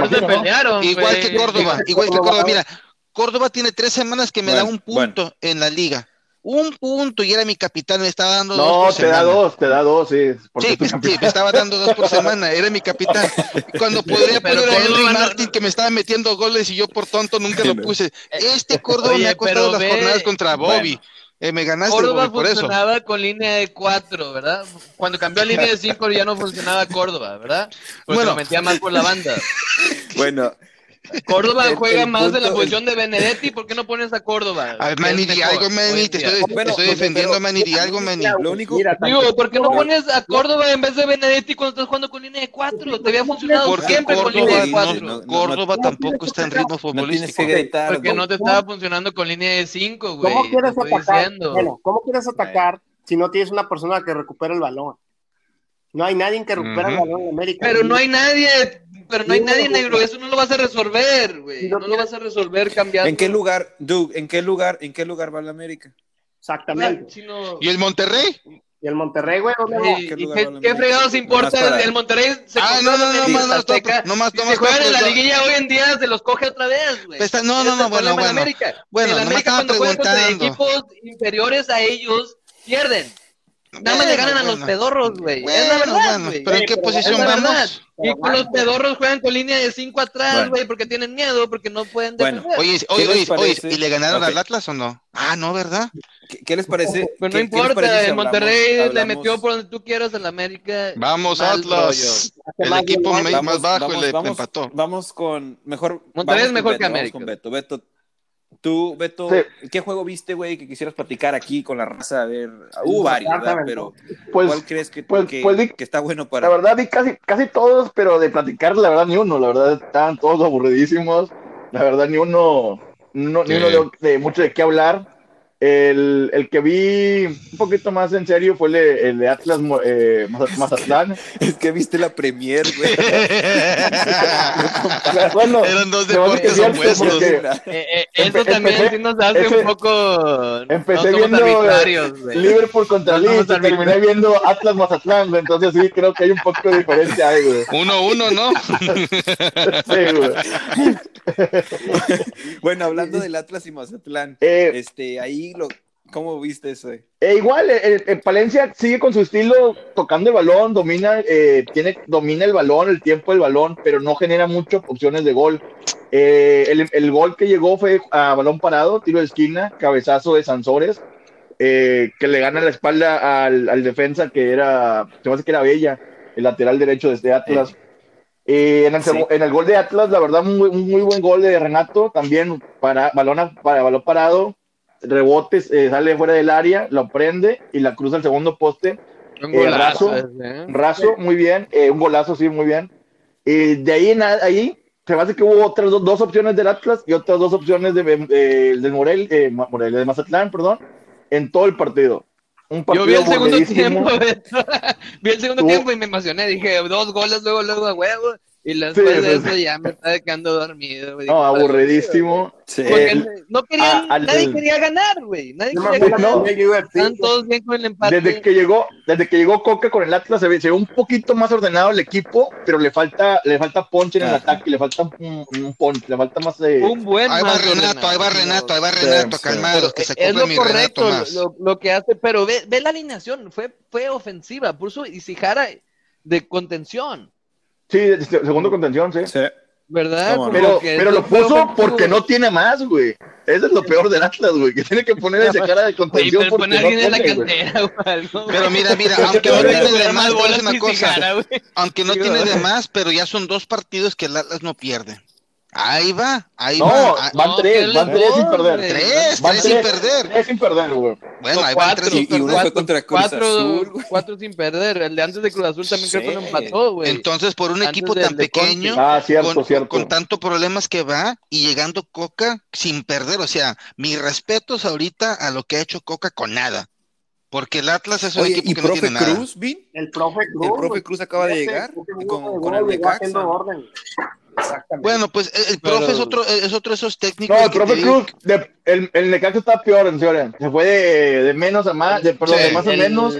Igual, que Córdoba, igual que Córdoba. Mira, Córdoba tiene tres semanas que me da un punto en la liga. Un punto y era mi capitán, me estaba dando dos No, te da dos, te da dos, sí. Sí, pues, me estaba dando dos por semana, era mi capitán. [LAUGHS] Cuando podría Pero poner a Henry no- Martin que me estaba metiendo goles y yo por tonto nunca lo puse. Este Córdoba Oye, me ha costado las ve- jornadas contra Bobby. Eh, me ganaste Córdoba Bobby, por eso. funcionaba con línea de 4, ¿verdad? Cuando cambió a línea de 5 ya no funcionaba Córdoba, ¿verdad? Porque Bueno. lo metía más por la banda. [LAUGHS] Bueno, Córdoba juega el más de la posición de Benedetti. ¿Por qué no pones a Córdoba? A ver, Que Manny, es di mejor algo, Manny. hoy Te estoy, te Bueno, estoy defendiendo, pero- Manny. Di algo, Manny. Lo único, Mira, Digo, ¿por qué no No. pones a Córdoba en vez de Benedetti cuando estás jugando con línea de cuatro? Te había funcionado Porque siempre con Córdoba, línea de no- cuatro. no- Córdoba tampoco está en ritmo no tienes futbolístico. que gritar. Porque no te estaba funcionando con línea de cinco, güey. ¿Cómo quieres atacar? diciendo. Bueno, ¿cómo quieres atacar si no tienes una persona que recupere el balón? No hay nadie que recupere el balón en América. Pero no hay nadie, pero no hay nadie negro, eso no lo vas a resolver, güey. No No lo vas a resolver cambiando. ¿En qué lugar, Doug, en qué lugar, en qué lugar va la América? Exactamente. No- ¿Y el Monterrey? Y el Monterrey, güey, ¿dónde va? ¿Y, ¿Qué qué, fregados importa el, el Monterrey? Se Ah, no, no, no, el más, no, y nomás si juegan en la liguilla hoy en día se los coge otra vez, güey. Está- no, no, no, el bueno, bueno. América. Bueno, en nomás América cuando juegan contra equipos inferiores a ellos, pierden. Nada más le Bueno, ganan a los pedorros, güey. es la verdad, bueno, pero ¿en qué pero posición vamos? Y con los pedorros juegan con línea de 5 atrás, Bueno. güey, porque tienen miedo, porque no pueden Bueno, defender. Oye, ¿Qué oye, oye, oye? ¿y le ganaron Ok. al Atlas o no? Ah, no, ¿verdad? ¿Qué, qué les parece? Pero no ¿Qué- qué les importa, si el hablamos- Monterrey le metió por donde tú quieras en la América. Vamos, Mal Atlas. El equipo Vamos, más bajo vamos, y le vamos, empató. Vamos con mejor. Monterrey es mejor Beto, que vamos América. con Beto. Beto, tú, Beto, Sí. ¿qué juego viste, güey, que quisieras platicar aquí con la raza? A ver, hubo varios, ¿verdad? Pero Pues, ¿cuál crees que, pues- que, pues que está bueno la para? verdad, vi casi, casi todos, pero de platicar, la verdad, ni uno. La verdad, estaban todos aburridísimos. La verdad, ni uno, no- ni uno de, de mucho de qué hablar. El, el que vi un poquito más en serio fue el de, el de Atlas eh, Maza- Mazatlán. [LAUGHS] Es que viste la Premier, güey. [LAUGHS] Bueno, Eran dos deportes opuestos. porque [LAUGHS] Eh, eh, eso Empe- también empecé- sí nos hace ese- un poco. Empecé no viendo. Liverpool contra No Leeds y terminé viendo Atlas Mazatlán, güey. Entonces sí, creo que hay un poco de diferencia ahí, güey. Uno, uno, ¿no? Sí, güey. bueno, hablando del Atlas y Mazatlán, Eh, este, ahí ¿cómo viste eso? eh? Igual, el, el Palencia sigue con su estilo, tocando el balón, domina, eh, tiene, domina el balón, el tiempo del balón, pero no genera muchas opciones de gol. Eh, el, el gol que llegó fue a balón parado, tiro de esquina, cabezazo de Sansores, eh, que le gana la espalda al, al defensa que era, se me hace que era Bella, el lateral derecho desde Atlas. Eh, en, el, Sí. segu- en el gol de Atlas, la verdad, muy, un muy buen gol de Renato, también para balón, para balón parado, rebotes, eh, sale fuera del área, lo prende y la cruza al segundo poste. Un Eh, golazo ¿eh? Raso, muy bien, eh, un golazo, sí, muy bien. Y de ahí, en ahí se me hace que hubo otras do- dos opciones del Atlas y otras dos opciones de, de, del Morel, eh, Morel, de Mazatlán, perdón, en todo el partido. Un Yo vi el segundo tiempo, [LAUGHS] vi el segundo Tuvo- tiempo y me emocioné. Dije, dos goles luego, luego huevo. Y después Sí, de eso ya me estaba quedando dormido. güey. No, aburridísimo. Sí. Porque no querían, a- al- nadie quería ganar, güey. Nadie quería ganar. Están todos bien con el empate. Desde que llegó, desde que llegó Coca con el Atlas se ve, se ve un poquito más ordenado el equipo, pero le falta, le falta punch en el Ajá. ataque, le falta un, un punch, le falta más eh, Un buen Ahí va Renato, ahí va Renato, ahí va Sí, Renato, sí. calmados, que se es lo mi correcto Renato más. lo, lo que hace, pero ve, ve la alineación, fue, fue ofensiva, puso Isijara de contención, sí, segundo contención, sí. Sí. ¿verdad? No. Pero, lo puso porque no tiene más, güey. Eso es lo peor del Atlas, güey, que tiene que poner esa [LAUGHS] cara de contención pero porque pon a no alguien en la tiene, güey. cantera o algo. Pero mira, mira, aunque que no tiene de más, una cosa. Aunque no tiene de más, pero ya son dos partidos que el Atlas no pierde. Ahí va, ahí No, va. Van no, tres, van tres sin perder. Tres, Van tres sin perder. Tres sin perder, güey. Bueno, No, ahí van cuatro, tres Y, sin y uno perder. fue contra Cruz cuatro, Azul, güey. cuatro sin perder. El de antes de Cruz Azul también creo que lo empató, güey. Entonces, por un Antes equipo tan pequeño, Ah, cierto, con, cierto. con tanto problemas que va y llegando Coca sin perder. O sea, mis respetos ahorita a lo que ha hecho Coca con nada. Porque el Atlas es un Oye, equipo ¿y que no tiene nada. Cruz, Vin? El profe Cruz. El profe. Cruz acaba de llegar con- con el Necaxa. Exactamente. Bueno, pues el, el Pero- profe es otro, es otro de esos técnicos. No, el profe digo- Cruz, de- el, el Necaxa está peor, en serio. Se fue de, de menos a más, de, perdón, Sí. de más a menos.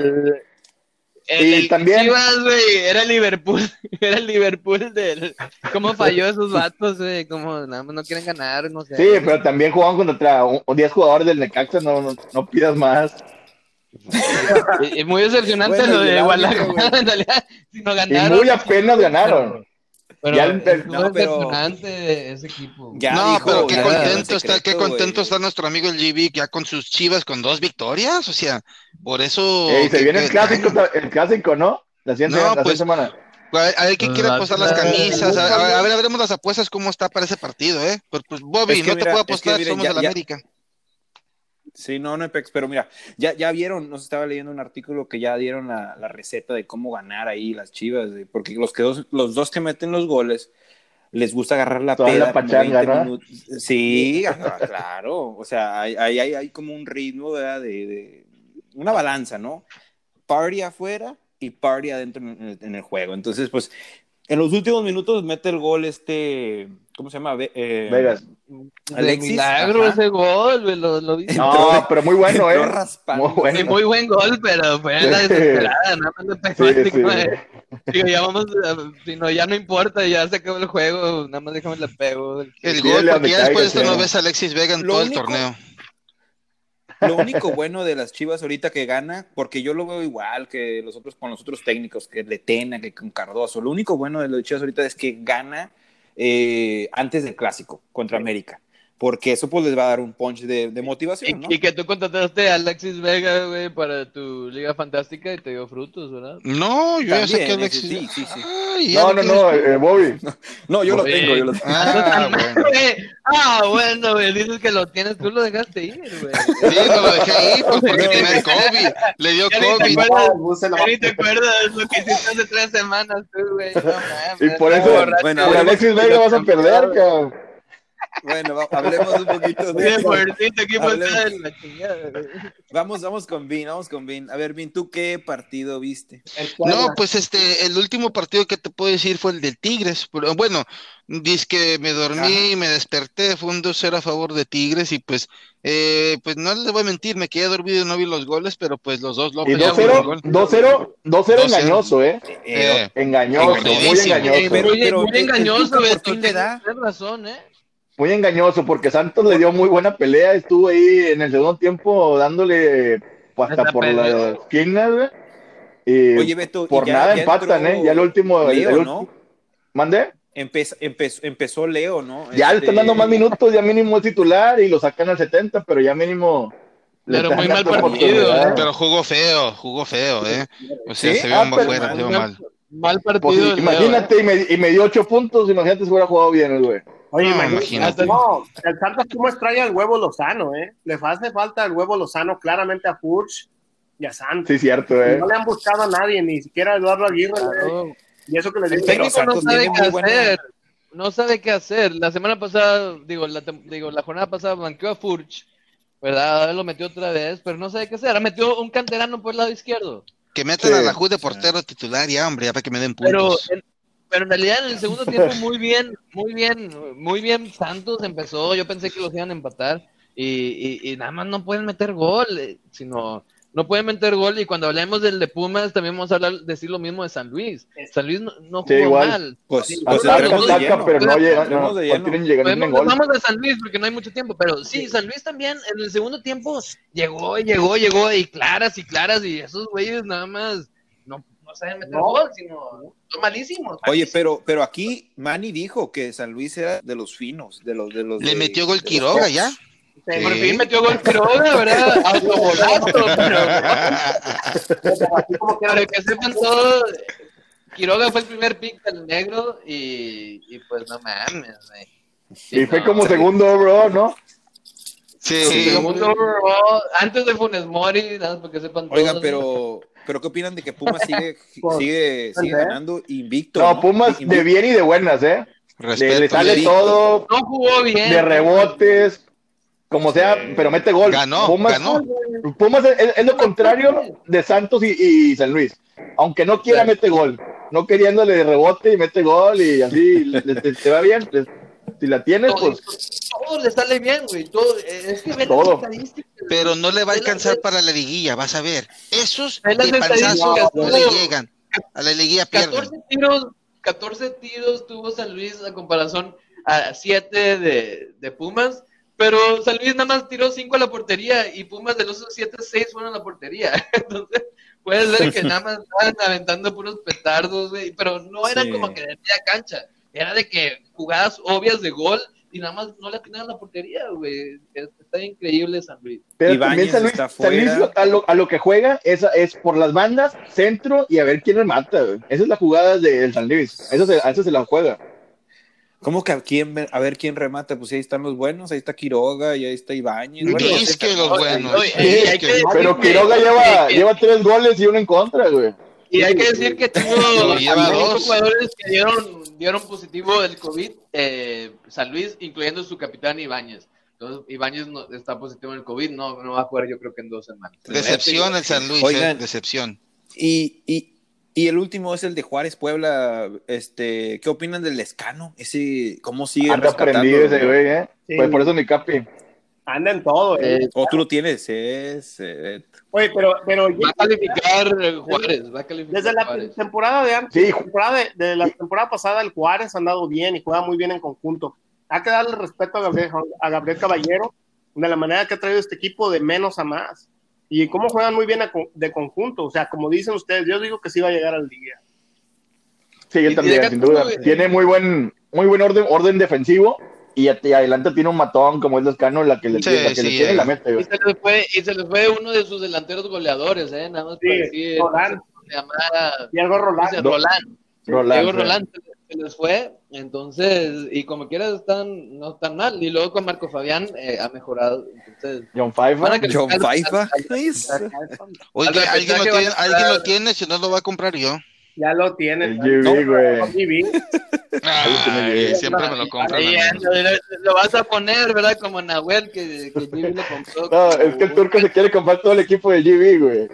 El, Y el también- Chivas, güey, era Liverpool, [LAUGHS] era el Liverpool del... ¿Cómo falló esos [LAUGHS] vatos, güey? Como nada más no quieren ganar, no sé. Sí, pero también jugaban contra un- 10 jugadores del Necaxa, no, no, no pidas más. [LAUGHS] Y- y muy decepcionante Bueno, lo y de Guadalajara, güey. en realidad, si no Y ganaron. muy apenas ganaron. Pero Ya el- es no, muy pero- ese equipo. Ya no, dijo, pero qué ya contento está, qué contento está nuestro amigo el GB ya con sus chivas con dos victorias, o sea, por eso. Ey, se que- viene el clásico, el clásico, ¿no? La siguiente, No, la siguiente pues, semana. A ver quién quiere apostar las camisas. A, a- a ver, a veremos las apuestas cómo está para ese partido, ¿eh? Pues, pues, Bobby, Es que no mira, te puedo es que apostar, miren, somos ya- América. Sí, no, no, Apex, pero mira, ya, ya vieron, nos estaba leyendo un artículo que ya dieron la, la receta de cómo ganar ahí las chivas, porque los, que dos, los dos que meten los goles les gusta agarrar la Toda peda. la pachanga, 20 ¿no? minutos. Sí, [LAUGHS] claro, o sea, hay, hay, hay- hay como un ritmo, ¿verdad? De, de una balanza, ¿no? Party afuera y party adentro en el, en el juego. Entonces, pues, en los últimos minutos mete el gol este, ¿cómo se llama? Eh, Vegas. De Alexis, milagro ajá. ese gol, lo, lo. No, pero muy bueno, ¿eh? raspando. Muy bueno. Muy buen gol, pero fue la desesperada, nada más le pegó Sí, así sí. como de- Digo, ya vamos, a- si no, ya no importa, ya se acabó el juego, nada más déjame le pego. El gol, porque ya después de esto sí. no ves a Alexis Vega en Lo todo único- el torneo. Lo único bueno de las Chivas ahorita que gana, porque yo lo veo igual que los otros con los otros técnicos, que Letena, que con Cardoso, lo único bueno de los Chivas ahorita es que gana eh, antes del clásico contra América, porque eso pues les va a dar un punch de, de motivación, ¿no? Y, y que tú contrataste a Alexis Vega, güey, para tu Liga Fantástica y te dio frutos, ¿verdad? No, yo ya sé También, que Alexis. sí, sí, sí. Ay, No, no, no, eh, Bobby. [LAUGHS] No, yo lo tengo, yo lo tengo. [LAUGHS] Ah, bueno. Güey, Ah, bueno, güey, dices que lo tienes, tú lo dejaste ir, güey. Sí, no lo dejé ahí pues, porque tenía el COVID. Le dio Ya ni te COVID. Ah, ni te acuerdas lo que hiciste hace tres semanas, tú, güey. No mames. [LAUGHS] Y por eso. Bueno, por Alexis Vega vas a perder, cabrón. Bueno, va- hablemos un poquito Sí, de eso. Vamos, vamos con Vin, vamos con Vin. A ver, Vin, ¿tú qué partido viste? No, pues este, el último partido que te puedo decir fue el de Tigres. Pero, bueno, dice que me dormí y me desperté, fue un 2-0 a favor de Tigres y pues, eh, pues no les voy a mentir, me quedé dormido y no vi los goles, pero pues los dos López ya fueron 2-0, gol. 2-0, 2-0 engañoso, ¿eh? Eh, Engañoso, muy engañoso. Pero- muy, pero muy engañoso, Beto, tienes da. razón, ¿eh? Muy engañoso, porque Santos le dio muy buena pelea, estuvo ahí en el segundo tiempo dándole pues, hasta por la esquina, güey. Y Oye, Beto, y por ya- nada ya empatan, ¿eh? Ya el último. el- Leo, el ¿no? ¿Mandé? Empezó, empezó, empezó Leo, ¿no? Ya le Este, están dando más minutos, ya mínimo es titular y lo sacan al 70, pero ya mínimo. le Pero muy mal partido. ¿eh? pero jugó feo, jugó feo, ¿eh? O sea, ¿Sí? se vio Ah, mal fuera, se vio mal. Mal Pues, partido. el Leo, imagínate, y, me, y me dio 8 puntos, imagínate si hubiera jugado bien el güey. Oye, No, imagínate. No, el Santos cómo extraña el huevo Lozano, ¿eh? Le hace falta el huevo Lozano claramente a Furch y a Santos. Sí, cierto, eh. No le han buscado a nadie, ni siquiera a Eduardo Aguirre. ¿eh? Y eso que le El digo. Pero técnico no Santos sabe tiene qué buena- hacer. No sabe qué hacer. La semana pasada, digo, la, tem- digo, la jornada pasada blanqueó a Furch, ¿verdad? Ahora lo metió otra vez, pero no sabe qué hacer. Ahora metió un canterano por el lado izquierdo. Que metan Sí. a la Ju de portero titular ya, hombre, ya para que me den Pero puntos. en, pero en realidad en el segundo tiempo muy bien, muy bien, muy bien Santos empezó. Yo pensé que los iban a empatar y, y, y nada más no pueden meter gol, eh, sino no pueden meter gol. Y cuando hablemos del de Pumas también vamos a hablar, decir lo mismo de San Luis. San Luis no, no Sí, jugó igual. mal. Pues, Sí, pues pero no llegan, no, de no tienen llegar Podemos- ningún gol. vamos a San Luis porque no hay mucho tiempo, pero sí, San Luis también en el segundo tiempo llegó llegó, llegó y claras y claras y esos güeyes nada más no, saben meter No. gol, sino son malísimos. Oye, pero, pero aquí Manny dijo que San Luis era de los finos, de los de los. Le de- metió gol Quiroga ya. Por fin metió gol Quiroga, ¿verdad? [LAUGHS] Autogolazo, pero [LAUGHS] como que para que sepan todo, Quiroga fue el primer pick del negro y, y pues no mames, güey. Sí, Y fue no. como segundo, bro, ¿no? Sí, Sí, segundo overall, antes de Funes Mori, nada más para que sepan todo. Oigan, pero, pero ¿qué opinan de que Pumas [LAUGHS] sigue, Pues, sigue, sigue ¿eh? ganando invicto? No, Pumas Invicto. de bien y de buenas, ¿eh? Le, le respeto. sale todo No jugó bien. de rebotes, como sea, pero mete gol. Ganó, Pumas, ganó. Pumas es, es- lo contrario de Santos y, y San Luis. Aunque no quiera, mete gol. No queriéndole de rebote y mete gol y así [LAUGHS] le- te, te va bien. le- si la tienes, Todo, pues todo le sale bien, güey. Todo, eh, es que Todo. Pero no le va a alcanzar para la liguilla, vas a ver. Esos Ve las de panzazo estadísticas, no no. le llegan. A la liguilla pierden. 14 tiros, 14 tiros tuvo San Luis a comparación a 7 de, de Pumas, pero San Luis nada más tiró 5 a la portería y Pumas de los 7, 6 fueron a la portería. [LAUGHS] Entonces, puedes ver que nada más estaban aventando puros petardos, güey, pero no eran Sí. como que de media cancha, era de que jugadas obvias de gol y nada más no le atinan la portería, güey. Es- Está increíble San Luis. Pero Ibáñez también San Luis, está San Luis a, lo, a lo que juega es, es por las bandas, centro y a ver quién remata. güey. Esa es la jugada del San Luis. Eso se, a eso se la juega. ¿Cómo que a quién, a ver quién remata? Pues ahí están los buenos, ahí está Quiroga y ahí está Ibáñez. Bueno, es que los buenos. Oye, es que- Pero Quiroga lleva, lleva tres goles y uno en contra, güey. Y hay que decir que tuvo Lleva cinco dos. jugadores que dieron, dieron positivo del COVID, eh, San Luis, incluyendo su capitán Ibáñez. Entonces, Ibáñez no, está positivo en el COVID, no, no va a jugar yo creo que en dos semanas. Decepción el San Luis, Oigan. eh, decepción. Y, y, y el último es el de Juárez Puebla. Este, ¿Qué opinan del Lescano? Ese, ¿Cómo sigue Anda rescatando? ese güey, ¿eh? Sí. Pues por eso mi capi. Anda en todo, eh. Eh, ¿O tú lo tienes? Es, eh, Oye, pero, pero va a calificar eh, Juárez, va a calificar desde la Juárez. temporada de antes, Sí. temporada de, de la temporada pasada, el Juárez ha andado bien y juega muy bien en conjunto. Hay que darle respeto a Gabriel, a Gabriel Caballero de la manera que ha traído este equipo de menos a más. Y cómo juegan muy bien a de conjunto. O sea, como dicen ustedes, yo digo que sí va a llegar al día. Sí, yo también, sin duda. Tiene muy buen, muy buen orden, orden defensivo y, y adelante tiene un matón como es Lescano, la que le, Sí, la que sí, le tiene eh. la mete, Y se les fue, y se les fue uno de sus delanteros goleadores, eh, nada más Sí, para decir, Roland. se llamaba, Diego. Roland. Roland, Diego sí. Roland se, se les fue, entonces, y como quiera están, no están mal, y luego con Marco Fabián eh, ha mejorado, entonces, John Pfeiffer. Van a que- John Oye, Al alguien lo, tiene, si no lo va a comprar yo. Ya lo tiene. El GB, güey. GB. [LAUGHS] Ay, siempre me lo anda, lo, lo vas a poner, ¿verdad? Como Nahuel, que, que Jimmy lo compró. No, es que el turco se quiere comprar todo el equipo del GB, güey.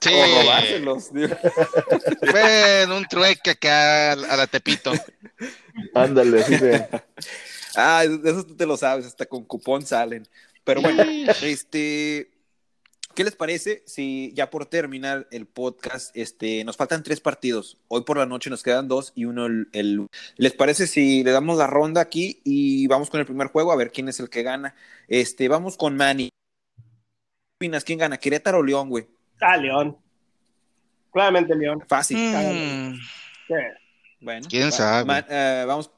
Sí, robárselos. bueno, [LAUGHS] un trueque acá a la Tepito. Ándale, sí. [LAUGHS] Ah, de esos tú te lo sabes, hasta con cupón salen. Pero bueno, este, ¿qué les parece si ya por terminar el podcast, este, nos faltan tres partidos? Hoy por la noche nos quedan dos y uno el, el- ¿Les parece si le damos la ronda aquí y vamos con el primer juego a ver quién es el que gana? Este, vamos con Manny. ¿Qué opinas? ¿Quién gana? ¿Querétaro o León, güey? Ah, León. Claramente León. Fácil. Mm, Sí. Bueno. ¿Quién va- sabe? Ma- eh, vamos.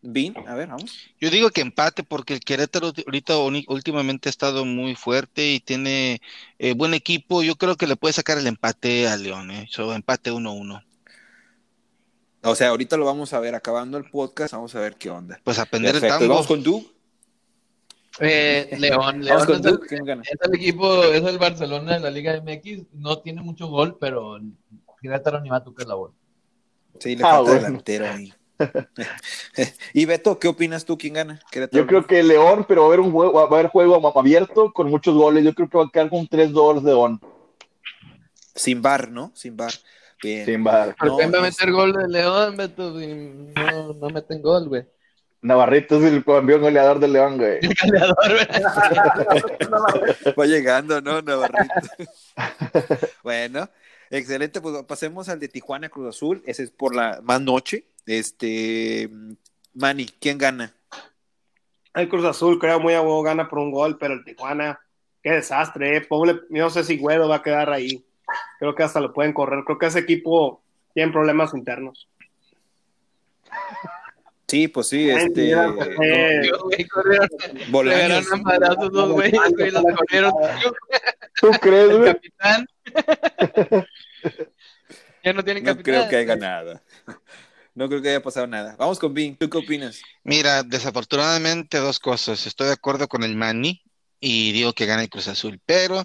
Bin, a ver, vamos. Yo digo que empate porque el Querétaro ahorita últimamente ha estado muy fuerte y tiene eh, buen equipo. Yo creo que le puede sacar el empate a León, ¿eh? So, empate 1-1. O sea, ahorita lo vamos a ver acabando el podcast, vamos a ver qué onda. Pues a aprender el Perfecto, tango. vamos con tú. Eh, [LAUGHS] León, Vamos León con es el, es el equipo, es el Barcelona de la Liga MX. No tiene mucho gol, pero Querétaro ni va a tocar la bola. Sí, le Ah, falta bueno. delantero ahí. [LAUGHS] y Beto, ¿qué opinas tú? ¿Quién gana? Querétaro. Yo creo que León, pero va a haber un juego, va a haber juego abierto con muchos goles. Yo creo que va a quedar con 3-2 León. Sin bar, ¿no? Sin bar. Bien. Sin bar. ¿Por No, qué va a es- meter gol de León, Beto? Si No, no meten gol, güey. Navarrito es el campeón goleador de León, güey. El goleador, güey. [LAUGHS] Va llegando, ¿no? Navarrito. [LAUGHS] bueno, excelente. Pues pasemos al de Tijuana Cruz Azul. Ese es por la más noche. Este. Manny, ¿quién gana? El Cruz Azul, creo, muy a huevo gana por un gol, pero el Tijuana, qué desastre, eh. Pobre, yo no sé si Güedo va a quedar ahí. Creo que hasta lo pueden correr. Creo que ese equipo tiene problemas internos. Sí, pues sí, este. a dos güeyes, güey, los corrieron. [LAUGHS] ¿Tú crees, güey? capitán. [LAUGHS] [LAUGHS] ya no tienen No capitán. creo que haya nada. No creo que haya pasado nada. Vamos con Bing. ¿Tú qué opinas? Mira, desafortunadamente dos cosas. Estoy de acuerdo con el Manny y digo que gana el Cruz Azul, pero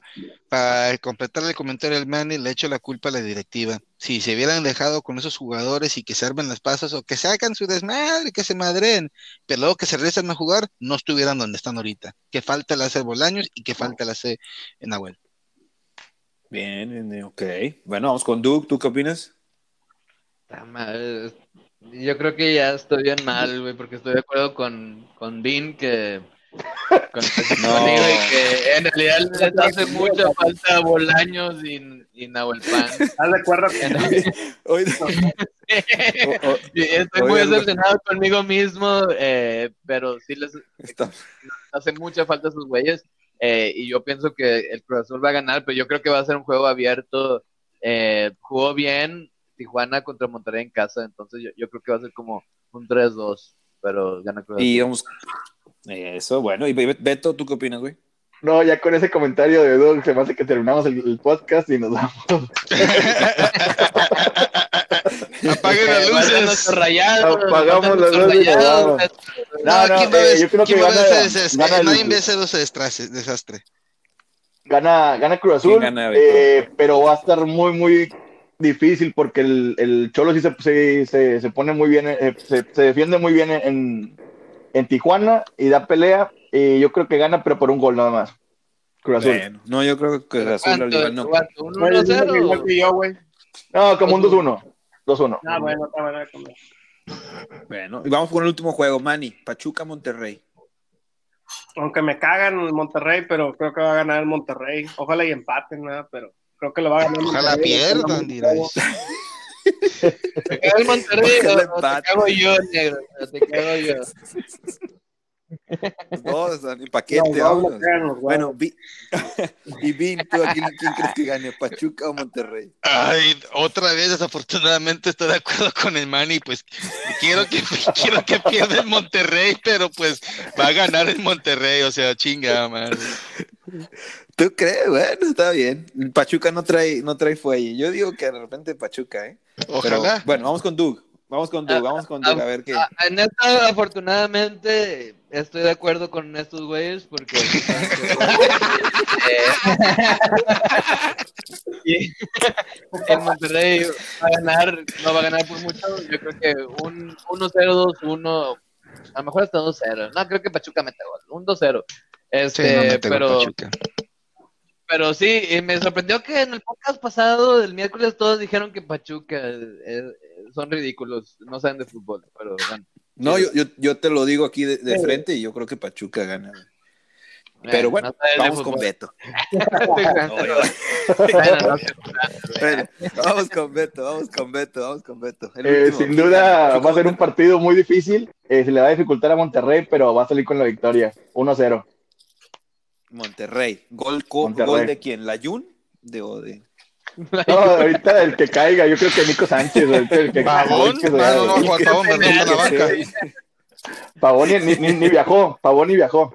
para completar el comentario del Manny le echo la culpa a la directiva. Si se hubieran dejado con esos jugadores y que se armen las pasas o que sacan su desmadre, que se madren, pero luego que se regresan a jugar, no estuvieran donde están ahorita. Que falta le hace Bolaños y que falta le hace Nahuel. Bien, bien, ok. Bueno, vamos con Duke. ¿Tú qué opinas? Yo creo que ya estoy bien mal, güey, porque estoy de acuerdo con, con Dean que. Con, [LAUGHS] No. que en realidad les hace mucha falta Bolaños y, y Nahuel Pan. ¿Estás de acuerdo? Estoy muy decepcionado conmigo mismo, eh, pero sí les hace mucha falta a sus güeyes. eh, y yo pienso que el Cruz Azul va a ganar, pero yo creo que va a ser un juego abierto. Eh, jugó bien Tijuana contra Monterrey en casa, entonces yo, yo creo que va a ser como un 3-2. pero gana Cruz Y Azul. vamos. Eso, bueno. Y Be- Beto, ¿tú qué opinas, güey? No, ya con ese comentario de Doug se me hace que terminamos el, el podcast y nos vamos. [LAUGHS] Apaguen las luces. rayados, Apagamos las luces y. No, No, no, ¿quién va a eh, yo creo que gana- gana el- Nadie ve ese desastre- desastre. Gana, gana Cruz Azul, eh, pero va a estar muy, muy difícil porque el, el Cholo sí se, se, se- se pone muy bien, eh, se, se defiende muy bien en, en Tijuana y da pelea. Y yo creo que gana, pero por un gol nada más. Cruz Azul. Bueno, no, yo creo que Cruz Azul ¿Cuánto? igual no. ¿Cuánto? ¿Un Bueno, igual 1-0? que yo, güey. No, como un 2-1. 2-1. Ah, bueno, está bueno. está bueno. Bueno, y vamos con el último juego, Manny. Pachuca Monterrey. Aunque me cagan el Monterrey, pero creo que va a ganar el Monterrey. Ojalá y empaten, ¿verdad? Pero creo que lo va a ganar. el Ojalá Monterrey. pierdan, diráis. [LAUGHS] Te cago el Monterrey Ojalá o- o te cago yo, negro. Te cago yo. Dos, en paquete. Bueno, Vi- [LAUGHS] y Vin, ¿tú a quién, quién crees que gane? ¿Pachuca o Monterrey? Ay, otra vez, desafortunadamente estoy de acuerdo con el Manny, pues quiero que [LAUGHS] quiero que pierda el Monterrey, pero pues va a ganar el Monterrey, o sea, chinga, madre. ¿Tú crees? Bueno, está bien. Pachuca no trae, no trae fuelle. Yo digo que de repente Pachuca, ¿eh? Pero, Ojalá. bueno, vamos con Doug. Vamos con Doug, vamos con Doug, a ver qué. Ah, En esta, afortunadamente, estoy de acuerdo con estos güeyes porque. [LAUGHS] Eh, [LAUGHS] el Monterrey va a ganar, no va a ganar por mucho. Yo creo que un 1-0, 2-1, a lo mejor hasta 2-0. No, creo que Pachuca mete gol. Un 2-0. Sí, Este, no mete gol pero, Pachuca. Pero sí, y me sorprendió que en el podcast pasado, del miércoles, todos dijeron que Pachuca eh, eh, son ridículos, no saben de fútbol. Pero bueno. No, yo, yo, yo te lo digo aquí de, de frente y yo creo que Pachuca gana. güey. Pero Eh, bueno, no vamos con. Beto. [LAUGHS] Bueno, vamos con Beto, vamos con Beto, vamos con Beto. Eh, sin duda va a ser un partido muy difícil. Eh, se le va a dificultar a Monterrey, pero va a salir con la victoria. 1-0. Monterrey. ¿Gol, co- Monterrey. ¿Gol de quién? ¿La Jun? De, o de... No, ahorita el que caiga, yo creo que Nico Sánchez. ahorita el que Pavón, que Ah, no, no, Juan Pavón, la banca. Pavón ni, ni- ni viajó, Pavón ni viajó.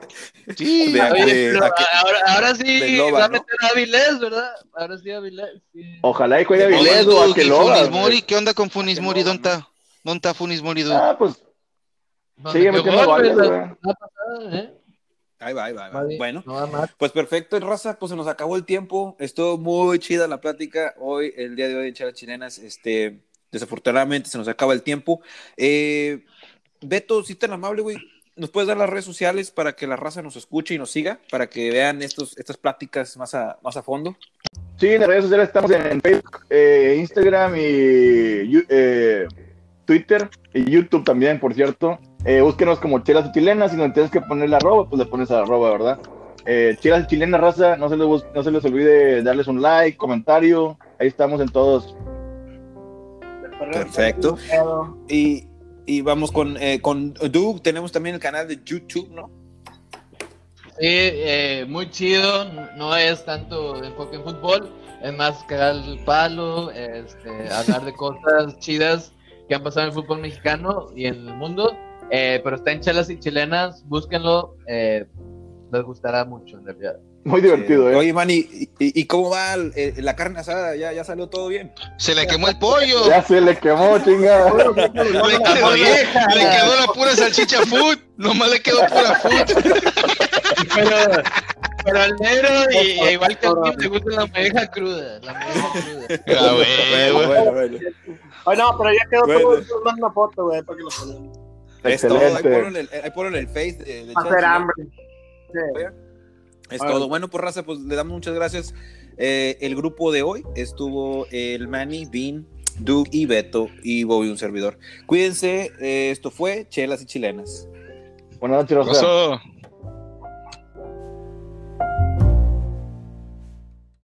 Sí, De- Oye, de- pero a que- ahora, ahora sí Loba, va a ¿no? meter a Avilés, ¿verdad? Ahora sí Avilés. Sí. Ojalá y juegue Avilés o ¿y Aqueloba. Funis Mori? ¿Qué onda con Funis Mori? ¿Dónde está? ¿Dónde está Funis Mori? Ah, pues Sigue metiendo gol, goles, güey, ¿eh? Ahí va, ahí va, ahí va. Va bien, Bueno, no pues perfecto, raza, pues se nos acabó el tiempo. Estuvo muy chida la plática hoy, el día de hoy en Charlas Chilenas. Este, desafortunadamente se nos acaba el tiempo. Eh, Beto, si tan amable, güey, ¿nos puedes dar las redes sociales para que la raza nos escuche y nos siga? Para que vean estos, estas pláticas más a, más a fondo. sí, en las redes sociales estamos en Facebook, eh, Instagram y eh, Twitter y YouTube también, por cierto. Eh, búsquenos como Chelas y Chilenas. Si no tienes que poner la arroba, pues le pones a la arroba, ¿verdad? Eh, Chelas y Chilenas, raza. No se, les, no se les olvide darles un like, comentario. Ahí estamos en todos. Perfecto. Y, y vamos con, eh, con Doug, tenemos también el canal de YouTube, ¿no? Sí, eh, muy chido. No es tanto enfoque en fútbol, es más cagar el palo, este, hablar de cosas chidas que han pasado en el fútbol mexicano y en el mundo. Eh, pero está en Chelas y Chilenas, búsquenlo. eh, les gustará mucho, en realidad. Muy divertido, ¿eh? Oye, Manny, ¿y, y- y cómo va el- el- la carne asada? ¿Ya, ¿Ya salió todo bien? Se le quemó el pollo. Ya se le quemó, chinga. [LAUGHS] Le quedó, le quedó la pura salchicha food. Nomás le quedó pura food. Pero, pero al negro, y, e igual que a mí, me gusta la molleja cruda. La molleja cruda. [LAUGHS] Ah, bueno, bueno. Ay, no, pero ya quedó Bueno. todo. Una foto, güey, para que lo pongan. Es Excelente. todo, eh, ahí ponlo en el, Face. Hacer hambre. Es todo. Bueno, pues Raza, pues le damos muchas gracias. Eh, el grupo de hoy estuvo el Manny, Dean, Doug y Beto y Bobby, un servidor. Cuídense, eh, esto fue Chelas y Chilenas. Buenas noches, Rosa.